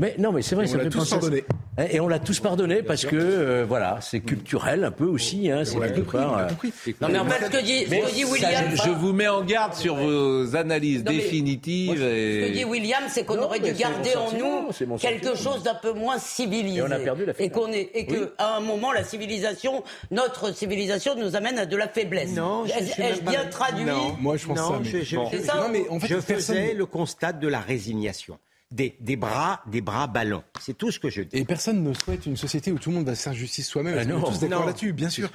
Mais non, mais c'est vrai, On ça l'a me fait tous pardonné. Et on l'a tous pardonné parce que euh, voilà, c'est culturel un peu aussi. Hein, c'est On l'a quelque part, on euh. Non mais en fait ce que dit, ce Mais que dit ça, William, je, je vous mets en garde sur vos analyses Non, mais- définitives. ce que et- dit William, c'est qu'on aurait dû garder en nous quelque chose d'un peu moins civilisé. Et on a perdu la Et qu'on est, et que à un moment la civilisation, notre civilisation nous amène à de la faiblesse. Non, je- je Ai-je bien traduit Non. Moi, je pense Non, ça. mais- je- je- Bon. C'est ça, Non, mais en fait, je personne. faisais le constat de la résignation. Des, des bras, des bras ballants. C'est tout ce que je dis. Et personne ne souhaite une société où tout le monde va se faire justice soi-même. Ah non. tous d'accord là-dessus, bien sûr.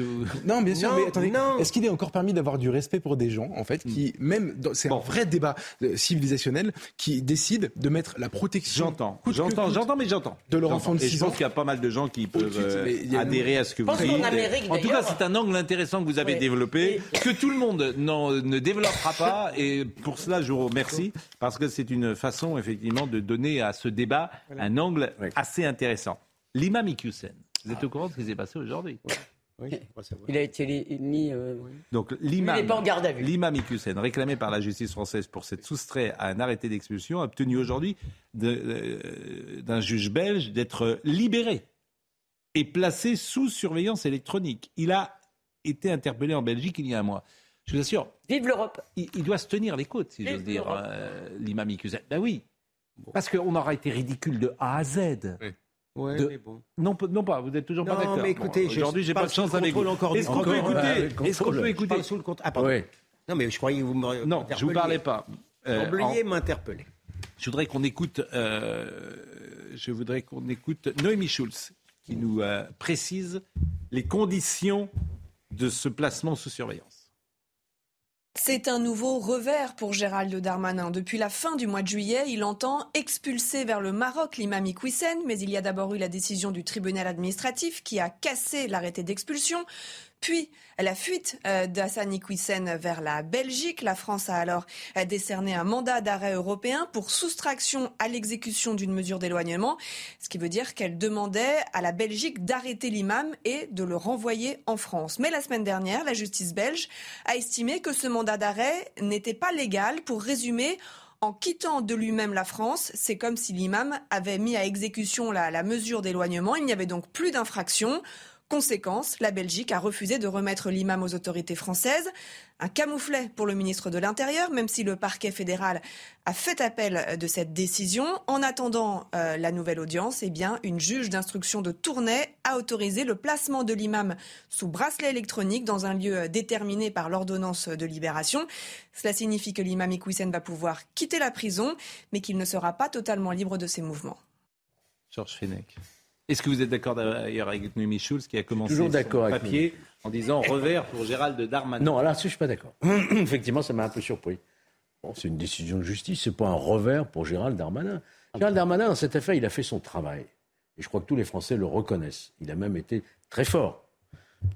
Non, bien sûr, Non, mais attendez, non. est-ce qu'il est encore permis d'avoir du respect pour des gens, en fait, qui, même, dans- c'est un vrai débat euh, civilisationnel, qui décident de mettre la protection. J'entends, j'entends, j'entends, mais j'entends. De leur enfant de Et je 6 pense ans. qu'il y a pas mal de gens qui peuvent euh, adhérer à ce que vous dites. Amérique, en tout cas, c'est un angle intéressant que vous avez Oui. développé, que tout le monde n'en- ne développera pas. Et pour cela, je vous remercie, parce que c'est une façon, effectivement, de donner à ce débat un angle assez intéressant. L'imam Iqiyoussen, vous êtes au courant de ce qui s'est passé aujourd'hui? Il a été mis. Euh... Donc l'imam. Il n'est pas en garde à vue. L'imam Iqiyoussen, réclamé par la justice française pour s'être soustrait à un arrêté d'expulsion, a obtenu aujourd'hui euh, d'un juge belge d'être libéré et placé sous surveillance électronique. Il a été interpellé en Belgique il y a un mois. Je vous assure. Vive l'Europe. Il, doit se tenir les côtes, si j'ose dire, euh, l'imam Iqiyoussen. Ben oui. Parce qu'on aura été ridicule de A à Z. Oui. Ouais, mais bon. non, non pas, vous êtes toujours non, pas d'accord. mais écoutez, aujourd'hui, j'ai pas de chance avec vous. Est-ce qu'on peut écouter Est-ce qu'on peut écouter sous le compte Ah, pardon. Non, mais je croyais que vous me Non, je vous parlais pas. Euh, Oubliez en... m'interpeller. Je voudrais qu'on écoute. Euh, je voudrais qu'on écoute Noémie Schulz qui nous euh, précise les conditions de ce placement sous surveillance. C'est un nouveau revers pour Gérald Darmanin. Depuis la fin du mois de juillet, il entend expulser vers le Maroc l'imam Iqwisen, mais il y a d'abord eu la décision du tribunal administratif qui a cassé l'arrêté d'expulsion. Puis la fuite euh, d'Hassan Iqwisen vers la Belgique. La France a alors euh, décerné un mandat d'arrêt européen pour soustraction à l'exécution d'une mesure d'éloignement, ce qui veut dire qu'elle demandait à la Belgique d'arrêter l'imam et de le renvoyer en France. Mais la semaine dernière, la justice belge a estimé que ce mandat d'arrêt n'était pas légal. Pour résumer, en quittant de lui-même la France, c'est comme si l'imam avait mis à exécution la mesure d'éloignement. Il n'y avait donc plus d'infraction. Conséquence, la Belgique a refusé de remettre l'imam aux autorités françaises. Un camouflet pour le ministre de l'Intérieur, même si le parquet fédéral a fait appel de cette décision. En attendant euh, la nouvelle audience, eh bien, une juge d'instruction de Tournai a autorisé le placement de l'imam sous bracelet électronique dans un lieu déterminé par l'ordonnance de libération. Cela signifie que l'imam Iqwisen va pouvoir quitter la prison, mais qu'il ne sera pas totalement libre de ses mouvements. Georges Fenech. Est-ce que vous êtes d'accord d'ailleurs avec Noémie Schulz qui a commencé Toujours son papier en disant revers pour Gérald Darmanin Non, là, je ne suis pas d'accord. Effectivement, ça m'a un peu surpris. Bon, c'est une décision de justice, ce n'est pas un revers pour Gérald Darmanin. Gérald Darmanin, dans cette affaire, il a fait son travail. Et je crois que tous les Français le reconnaissent. Il a même été très fort.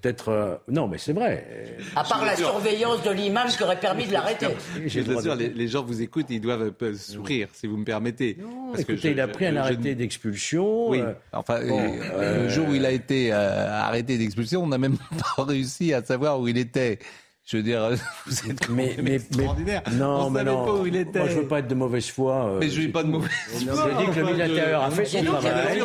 Peut-être. Euh, non, mais c'est vrai. À part la surveillance de l'imam qui aurait permis de l'arrêter. Je vous assure, les, gens vous écoutent, ils doivent sourire, si vous me permettez. Non, parce écoutez, il a pris un arrêté d'expulsion. Oui. Euh, enfin, euh, le jour où il a été arrêté d'expulsion, on n'a même pas réussi à savoir où il était. Je veux dire, vous êtes mais, mais, extraordinaire. non, On mais savait non. Pas où il était. Moi, je veux pas être de mauvaise foi. Euh, mais je n'ai pas de mauvaise foi. Je dis que le ministre de l'Intérieur a fait son travail.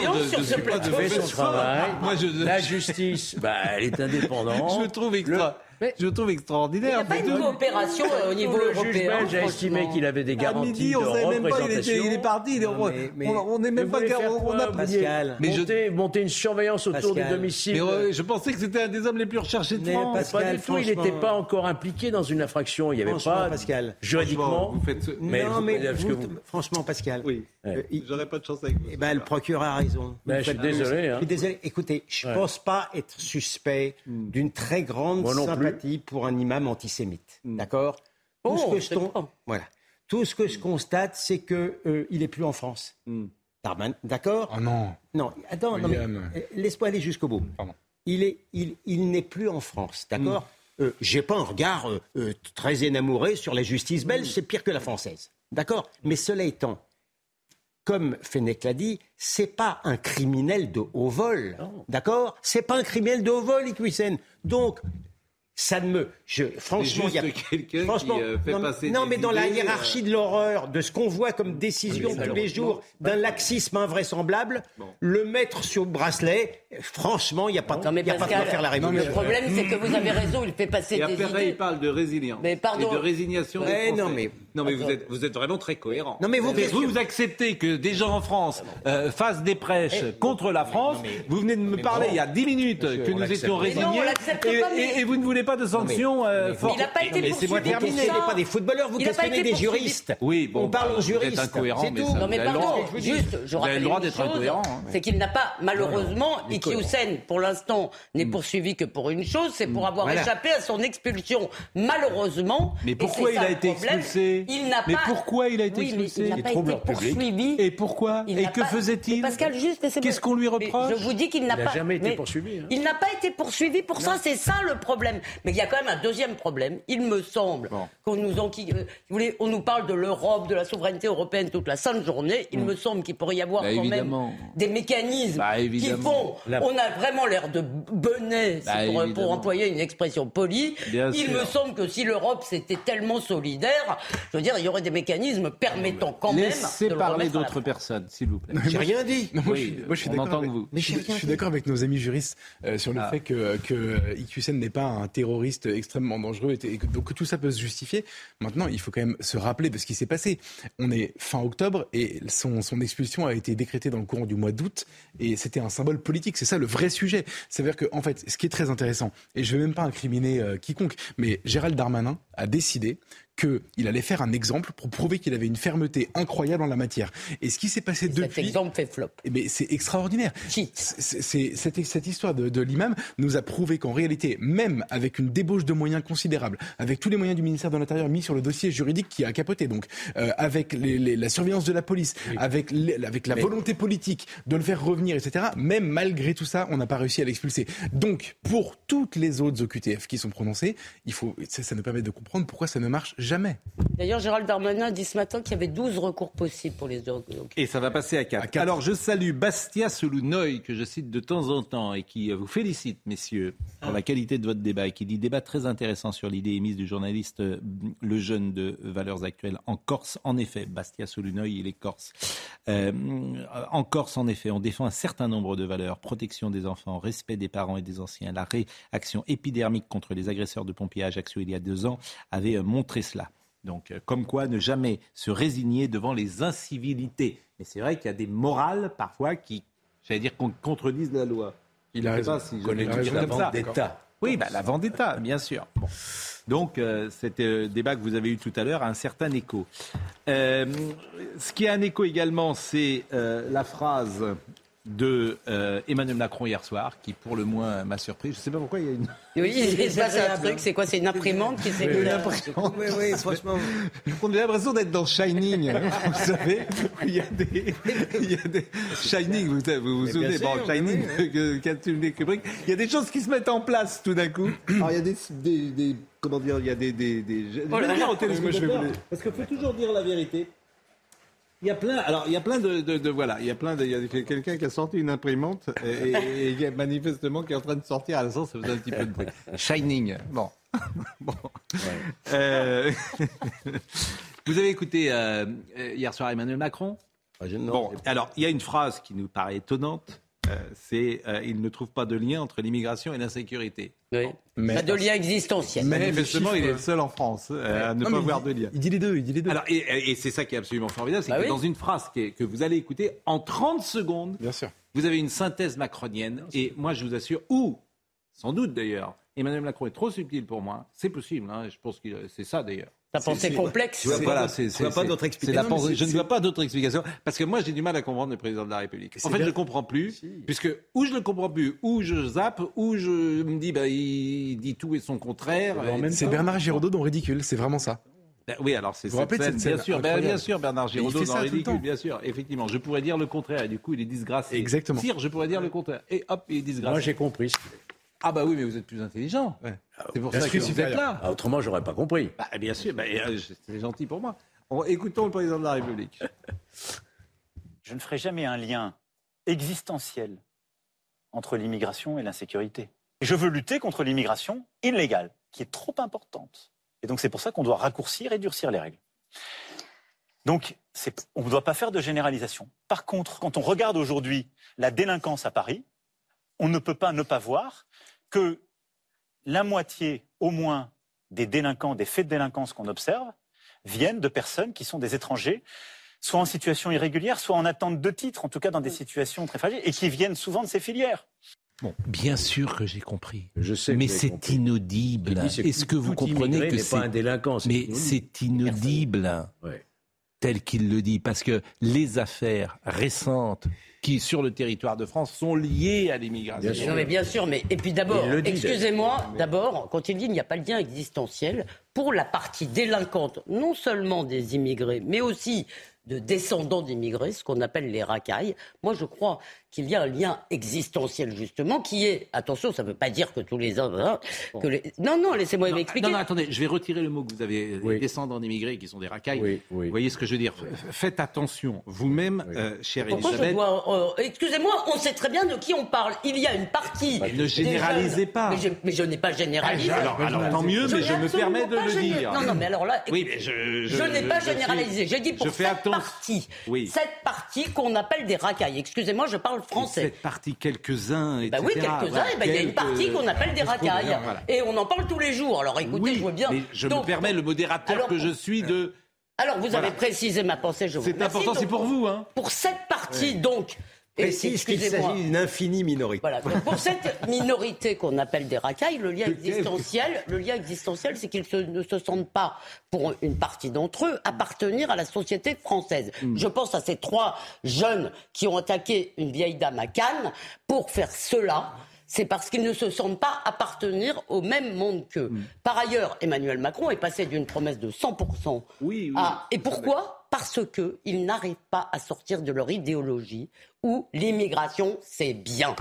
Foi. Moi, je... La justice, bah, elle est indépendante. Je trouve extra. Je trouve extraordinaire. Il n'y a pas une coopération euh, au niveau le européen. Le juge belge a estimé qu'il avait des garanties à midi, on de savait même pas, il, était, il est parti. Non, mais, on n'est même pas... On a Pascal. Mais monter, monter une surveillance autour Pascal. du domicile. Mais je pensais que c'était un des hommes les plus recherchés de France. Pascal, pas du tout, il n'était pas encore impliqué dans une infraction. Il n'y avait pas... Pascal. Juridiquement... Vous faites... Non, mais franchement, Pascal... Oui. J'aurais pas de chance avec vous. Eh ben, le procureur a raison. Ben, je suis désolé. Je suis désolé. Écoutez, je ne pense pas être suspect hmm. d'une très grande sympathie pour un imam antisémite. Hmm. D'accord Tout ce que je voilà. Tout ce que je constate, c'est que euh, il est plus en France. Hmm. D'accord Oh non. Non, attends, non, euh, laisse-moi aller jusqu'au bout. Il est, il, il n'est plus en France, d'accord euh, J'ai pas un regard très énamouré sur la justice belge, c'est pire que la française, d'accord Mais cela étant, comme Fenech l'a dit, c'est pas un criminel de haut vol. D'accord C'est pas un criminel de haut vol, Iqwisen. Donc, ça ne me. Je, franchement, il y a. quelqu'un qui euh, fait non, passer non mais dans la hiérarchie de l'horreur, de ce qu'on voit comme décision tous les jours, d'un laxisme invraisemblable, le mettre sur le bracelet, franchement, il n'y a pas, non, y a pas de faire la révolution. Le problème, c'est que vous avez raison, il fait passer et des après, il parle de résilience mais pardon. et de résignation. Non, mais non, mais vous êtes, vous êtes vraiment très cohérent. Non, mais vous, vous, vous acceptez que des gens en France euh, fassent des prêches eh, contre la France. vous venez de me parler il y a 10 minutes que nous étions résignés. Et, vous ne voulez pas de sanctions euh, fortes. Il n'a pas été Laissez-moi terminer. Vous pas des footballeurs, vous questionnez des juristes. Oui, on parle aux juristes. C'est tout. Non, mais pardon, juste, je rappelle le droit d'être incohérent. Hein. C'est qu'il n'a pas, malheureusement, Iki Hussein, pour l'instant, n'est hmm. poursuivi que pour une chose, c'est pour avoir échappé à son expulsion. Malheureusement. Mais pourquoi il a été expulsé expulsé. Il n'a mais pas- pourquoi il a été Oui, mais expulsé il n'a pas été poursuivi. Et pourquoi Il Et que pas- faisait-il Mais Pascal, juste, Qu'est-ce qu'on lui Mais reproche Je vous dis qu'il n'a Il n'a pas. jamais été mais poursuivi, hein. Il n'a pas été poursuivi pour ça, c'est ça le problème. Mais il y a quand même un deuxième problème. Il me semble qu'on nous enquille- euh, on nous parle de l'Europe, de la souveraineté européenne toute la sainte journée. Il me semble qu'il pourrait y avoir Bah, quand évidemment. même des mécanismes Bah, qui font. On a vraiment l'air de benets, Bah, pour, employer une expression polie. Bien il sûr. me semble que si l'Europe c'était tellement solidaire, je veux dire, il y aurait des mécanismes permettant quand même. Laissez de le parler d'autres personnes, s'il vous plaît. J'ai rien dit. Non, moi, Oui, je suis, moi, je suis on d'accord entend avec, vous. je suis- je suis d'accord avec nos amis juristes euh, sur le Ah. fait que, que IQCN n'est pas un terroriste extrêmement dangereux et, et que, donc que tout ça peut se justifier. Maintenant, il faut quand même se rappeler de ce qui s'est passé. On est fin octobre et son, son expulsion a été décrétée dans le courant du mois d'août et c'était un symbole politique. C'est ça le vrai sujet. C'est-à-dire que, en fait, ce qui est très intéressant, et je ne vais même pas incriminer euh, quiconque, mais Gérald Darmanin a décidé qu'il allait faire un exemple pour prouver qu'il avait une fermeté incroyable en la matière. Et ce qui s'est passé depuis... Cet exemple fait flop. Eh ben, c'est extraordinaire. C'est- c'est- cette, cette histoire de, de l'imam nous a prouvé qu'en réalité, même avec une débauche de moyens considérables, avec tous les moyens du ministère de l'Intérieur mis sur le dossier juridique qui a capoté, donc euh, avec les- les- la surveillance de la police, avec, les- avec la Mais- volonté politique de le faire revenir, etc., même malgré tout ça, on n'a pas réussi à l'expulser. Donc, pour toutes les autres OQTF qui sont prononcées, il faut, ça, ça nous permet de comprendre pourquoi ça ne marche jamais. D'ailleurs, Gérald Darmanin a dit ce matin qu'il y avait 12 recours possibles pour les Et ça va passer à 4. Alors je salue Bastia Solunoy, que je cite de temps en temps, et qui euh, vous félicite, messieurs, pour la qualité de votre débat, et qui dit débat très intéressant sur l'idée émise du journaliste euh, Le Jeune de Valeurs Actuelles en Corse. En effet, Bastia Solunoy, il est corse. Euh, en Corse, en effet, on défend un certain nombre de valeurs, protection des enfants, respect des parents et des anciens. La réaction épidermique contre les agresseurs de pompiers à Ajaccio il y a deux ans avait montré cela. Donc, euh, comme quoi, ne jamais se résigner devant les incivilités. Mais c'est vrai qu'il y a des morales parfois qui, j'allais dire, con- contredisent la loi. Il a raison. pas si je Connaît la vendetta. Oui, bah, la vendetta, bien sûr. Bon. Donc, euh, euh, débat que vous avez eu tout à l'heure a un certain écho. Euh, ce qui a un écho également, c'est la phrase de euh, Emmanuel Macron hier soir, qui pour le moins m'a surpris. Je ne sais pas pourquoi il y a une... Oui, il passé un truc, c'est quoi C'est une imprimante qui s'est Une imprimante. Oui, oui, franchement. On a l'impression d'être dans Shining, vous savez. Il y a des, il y a des Shining, vous vous, souvenez, bon, Shining, tourné Kubrick. Il y a des choses qui se mettent en place tout d'un coup. Alors il y a des, des, des- comment dire, il y a des, des, des je Oh là vais là. dire aux Moi, je vais téléspectateurs, vous les- parce qu'il faut toujours dire la vérité. Il y a plein, alors il y a plein de, de, de- voilà, il y a plein de, il y a quelqu'un qui a sorti une imprimante et, et, et qui est manifestement qui est en train de sortir à l'instant, ça faisait un petit peu de bruit. Shining, bon, bon. Euh, Vous avez écouté euh, euh, hier soir Emmanuel Macron? Bon, alors il y a une phrase qui nous paraît étonnante, euh, c'est euh, il ne trouve pas de lien entre l'immigration et l'insécurité. Oui. Mais- Pas de lien existentiel. Mais- Manifestement, les il est chiffres- le seul en France euh, à ne Non, pas mais voir il de lien. Il dit les deux, il dit les deux. Alors, et, et c'est ça qui est absolument formidable, c'est Bah que oui. dans une phrase que vous allez écouter, en 30 secondes, Bien sûr. vous avez une synthèse macronienne. Et moi, je vous assure, ou, sans doute d'ailleurs, Emmanuel Macron est trop subtil pour moi. C'est possible, hein, je pense que c'est ça d'ailleurs. Ta pensée C'est- complexe. c'est- voilà, c'est- pas d'autre explication. Je ne vois pas d'autre explication parce que moi j'ai du mal à comprendre le président de la République. En fait, je ne comprends plus puisque ou je le comprends plus, ou je zappe, ou je me dis bah il dit tout et son contraire. C'est Bernard Giraudot dans Ridicule, c'est vraiment ça. Ben oui, alors c'est Vous vous cette cette scène bien sûr, ben, bien sûr, Bernard Giraudot dans Ridicule, bien sûr, effectivement. Je pourrais dire le contraire, et du coup, il est disgracié. Exactement. Sire, je pourrais dire le contraire, et hop, il est disgracié. Moi, j'ai compris. Ah bah oui, mais vous êtes plus intelligent. C'est pour Bien ça sûr, que vous êtes là. Ah, autrement, j'aurais pas compris. Bah, bien sûr, bah, euh, c'est gentil pour moi. On- écoutons le président de la République. Je ne ferai jamais un lien existentiel entre l'immigration et l'insécurité. Je veux lutter contre l'immigration illégale, qui est trop importante. Et donc c'est pour ça qu'on doit raccourcir et durcir les règles. Donc on ne doit pas faire de généralisation. Par contre, quand on regarde aujourd'hui la délinquance à Paris, on ne peut pas ne pas voir que la moitié au moins des délinquants, des faits de délinquance qu'on observe, viennent de personnes qui sont des étrangers, soit en situation irrégulière, soit en attente de titre, en tout cas dans des situations très fragiles, et qui viennent souvent de ces filières. Bon, bien sûr que j'ai compris. Je sais. Mais c'est inaudible. C'est Est-ce que vous comprenez que pas un c'est délinquant c'est mais inaudible. c'est inaudible. Ouais. Tel qu'il le dit, parce que les affaires récentes qui, sur le territoire de France, sont liées à l'immigration. Non, mais bien sûr, mais et puis d'abord, excusez-moi, d'abord, quand il dit qu'il n'y a pas de lien existentiel, pour la partie délinquante, non seulement des immigrés, mais aussi de descendants d'immigrés, ce qu'on appelle les racailles. Moi, je crois qu'il y a un lien existentiel justement qui est attention, ça ne veut pas dire que tous les hommes hein, que les... non non laissez-moi m'expliquer. Non, non attendez, je vais retirer le mot que vous avez les descendants d'immigrés qui sont des racailles. Vous voyez ce que je veux dire Faites attention vous-même, euh, chère Elisabeth. Euh, excusez-moi, on sait très bien de qui on parle. Il y a une partie. ne généralisez pas. Mais je, n'ai pas généralisé. Ah, alors, alors tant mieux, mais je me permets de le dire. Non non, mais alors là, oui, mais je, je, n'ai pas généralisé. J'ai dit pour cette partie, cette partie qu'on appelle des racailles. Excusez-moi, je parle français. Cette partie, quelques-uns, etc. Bah oui, quelques-uns. Eh ben, il y a une partie qu'on appelle des racailles. Et on en parle tous les jours. Alors écoutez, je vois bien. Mais je me permets, le modérateur que je suis, de. Alors vous avez précisé ma pensée, je vous C'est important, c'est pour vous. Hein. Pour cette partie, donc, précise qu'il s'agit d'une infinie minorité. Voilà. pour cette minorité qu'on appelle des racailles, le lien existentiel, le lien existentiel, c'est qu'ils ne se sentent pas, pour une partie d'entre eux, appartenir à la société française. Mm. Je pense à ces trois jeunes qui ont attaqué une vieille dame à Cannes pour faire cela c'est parce qu'ils ne se sentent pas appartenir au même monde qu'eux. Mm. Par ailleurs, Emmanuel Macron est passé d'une promesse de 100% oui, oui. à... Et pourquoi? Parce qu'ils n'arrivent pas à sortir de leur idéologie où l'immigration, c'est bien.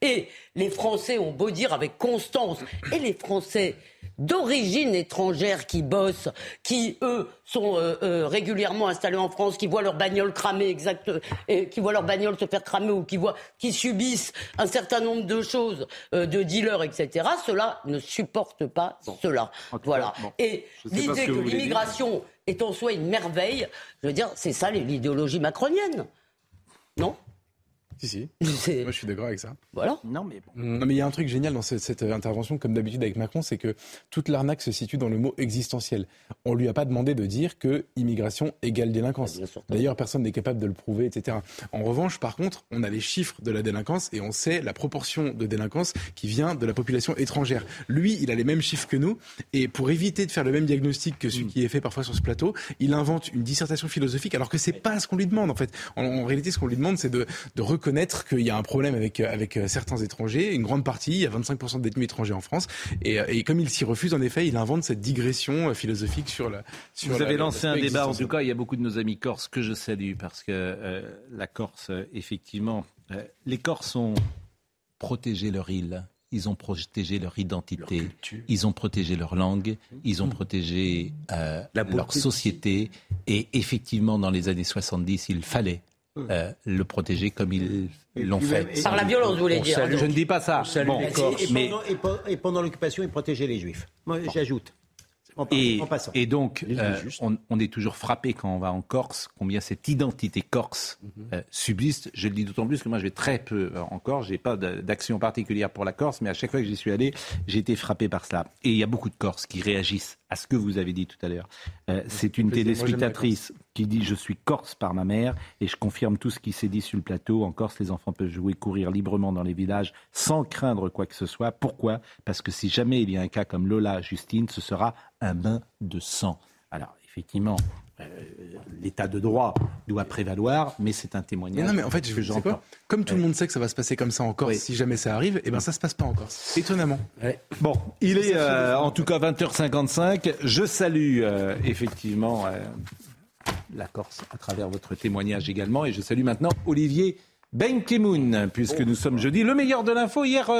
Et les Français ont beau dire avec constance, et les Français d'origine étrangère qui bossent, qui eux sont euh, euh, régulièrement installés en France, qui voient leur bagnole cramer exact, et qui voient leur bagnole se faire cramer ou qui voient, qui subissent un certain nombre de choses, euh, de dealers, etc. Cela ne supporte pas cela. Voilà. Et l'idée que, que l'immigration est en soi une merveille, je veux dire, c'est ça l'idéologie macronienne, non? Si, si. Moi, je suis d'accord avec ça. Voilà. Non, mais bon. Non, mais il y a un truc génial dans cette, intervention, comme d'habitude avec Macron, c'est que toute l'arnaque se situe dans le mot existentiel. On lui a pas demandé de dire que immigration égale délinquance. D'ailleurs, personne n'est capable de le prouver, etc. En revanche, par contre, on a les chiffres de la délinquance et on sait la proportion de délinquance qui vient de la population étrangère. Lui, il a les mêmes chiffres que nous. Et pour éviter de faire le même diagnostic que celui mm. qui est fait parfois sur ce plateau, il invente une dissertation philosophique alors que c'est pas ce qu'on lui demande, en fait. En, réalité, ce qu'on lui demande, c'est de, de reconnaître reconnaître qu'il y a un problème avec, avec euh, certains étrangers, une grande partie, il y a 25% de détenus étrangers en France, et, euh, et comme il s'y refuse, en effet, il invente cette digression euh, philosophique sur la... Sur Vous avez lancé un débat, en tout cas, il y a beaucoup de nos amis corses que je salue, parce que la Corse, effectivement, les Corses ont protégé leur île, ils ont protégé leur identité, leur ils ont protégé leur langue, ils ont mmh. protégé euh, leur société. Et effectivement, dans les années 70, il fallait euh, le protéger comme ils l'ont fait. Par la violence, vous voulez dire. Je ne dis pas ça. et, pendant, l'occupation, ils protégeaient les juifs. Moi, j'ajoute. Et, donc, euh, on, est toujours frappé quand on va en Corse, combien cette identité corse mhm. euh, subsiste. Je le dis d'autant plus que moi, je vais très peu en Corse. J'ai pas d'action particulière pour la Corse, mais à chaque fois que j'y suis allé, j'ai été frappé par cela. Et il y a beaucoup de Corses qui réagissent à ce que vous avez dit tout à l'heure. Euh, c'est une téléspectatrice qui dit Je suis corse par ma mère et je confirme tout ce qui s'est dit sur le plateau. En Corse, les enfants peuvent jouer, courir librement dans les villages sans craindre quoi que ce soit. Pourquoi? Parce que si jamais il y a un cas comme Lola Justine, ce sera un bain de sang. Alors, effectivement, euh, l'état de droit doit prévaloir, mais c'est un témoignage. Non, mais en fait, je sais quoi? Comme tout le monde sait que ça va se passer comme ça encore, si jamais ça arrive, et eh ben ça se passe pas encore. Étonnamment. Bon, il est euh, en tout cas 20h55. Je salue euh, effectivement la Corse à travers votre témoignage également, et je salue maintenant Olivier Ben Kemoun, puisque nous sommes jeudi. Le meilleur de l'info. Hier,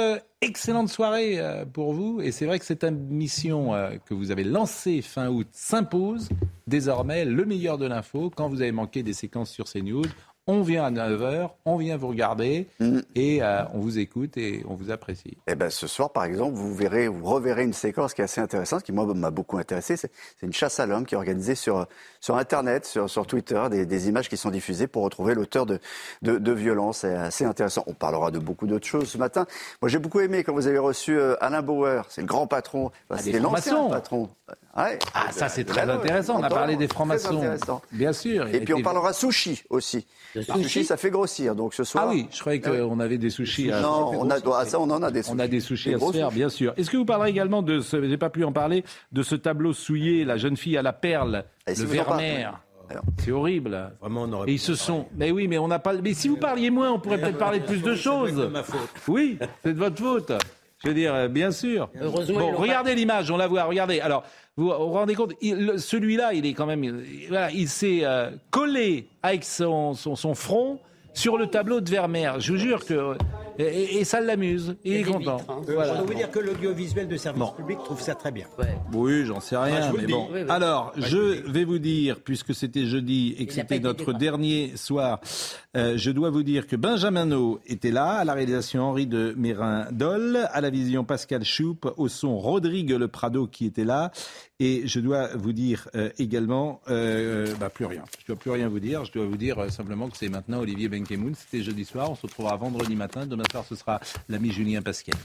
excellente soirée pour vous. Et c'est vrai que cette mission que vous avez lancée fin août s'impose désormais le meilleur de l'info. Quand vous avez manqué des séquences sur CNews, on vient à 9h, on vient vous regarder mm. et euh, on vous écoute et on vous apprécie. Eh ben, ce soir, par exemple, vous verrez, vous reverrez une séquence qui est assez intéressante, qui moi m'a beaucoup intéressé. C'est une chasse à l'homme qui est organisée sur, sur Internet, sur, sur Twitter, des, des, images qui sont diffusées pour retrouver l'auteur de, de, de violences. C'est assez intéressant. On parlera de beaucoup d'autres choses ce matin. Moi, j'ai beaucoup aimé quand vous avez reçu euh, Alain Bauer, c'est le grand patron, ah, c'est l'ancien patron. Ah, ça c'est très intéressant. On a parlé des francs-maçons. Bien sûr. Et puis on parlera sushi aussi. sushi, ça fait grossir. Donc ce soir. Ah oui, je croyais qu'on avait des sushis. À... Non, on a, ah, ça, on en a des sushis. On a des sushis à se faire, bien sûr. Est-ce que vous parlerez également de ce, j'ai pas pu en parler, de ce tableau souillé, la jeune fille à la perle, le Vermeer C'est horrible. Vraiment, on aurait Et ils se sont. Mais oui, mais on n'a pas. Mais si vous parliez moins, on pourrait peut-être parler de plus de choses. Oui, c'est de votre faute. Je veux dire, euh, bien sûr. Heureusement, Bon, regardez l'image, on la voit. Regardez. Alors, vous vous rendez compte, celui-là, il est quand même. il- Voilà, il s'est euh, collé avec son, son, son front sur le tableau de Vermeer. Je vous jure que. Et, et- et ça l'amuse. Il est content. Je Voilà. dois vous dire que l'audiovisuel de service public trouve ça très bien. Oui, j'en sais rien, mais bon. Oui, oui. Alors, Moi, je vais vous dire, puisque c'était jeudi et que c'était notre dernier soir, euh, je dois vous dire que Benjamin O était là, à la réalisation Henri de Mérin-Dol, à la vision Pascal Choup, au son Rodrigue Le Prado qui était là, et je dois vous dire euh, également, euh, bah, plus rien. Je dois plus rien vous dire. Je dois vous dire euh, simplement que c'est maintenant Olivier Benkemoun. C'était jeudi soir. On se retrouvera vendredi matin. Demain soir, ce sera l'ami Julien Pascal.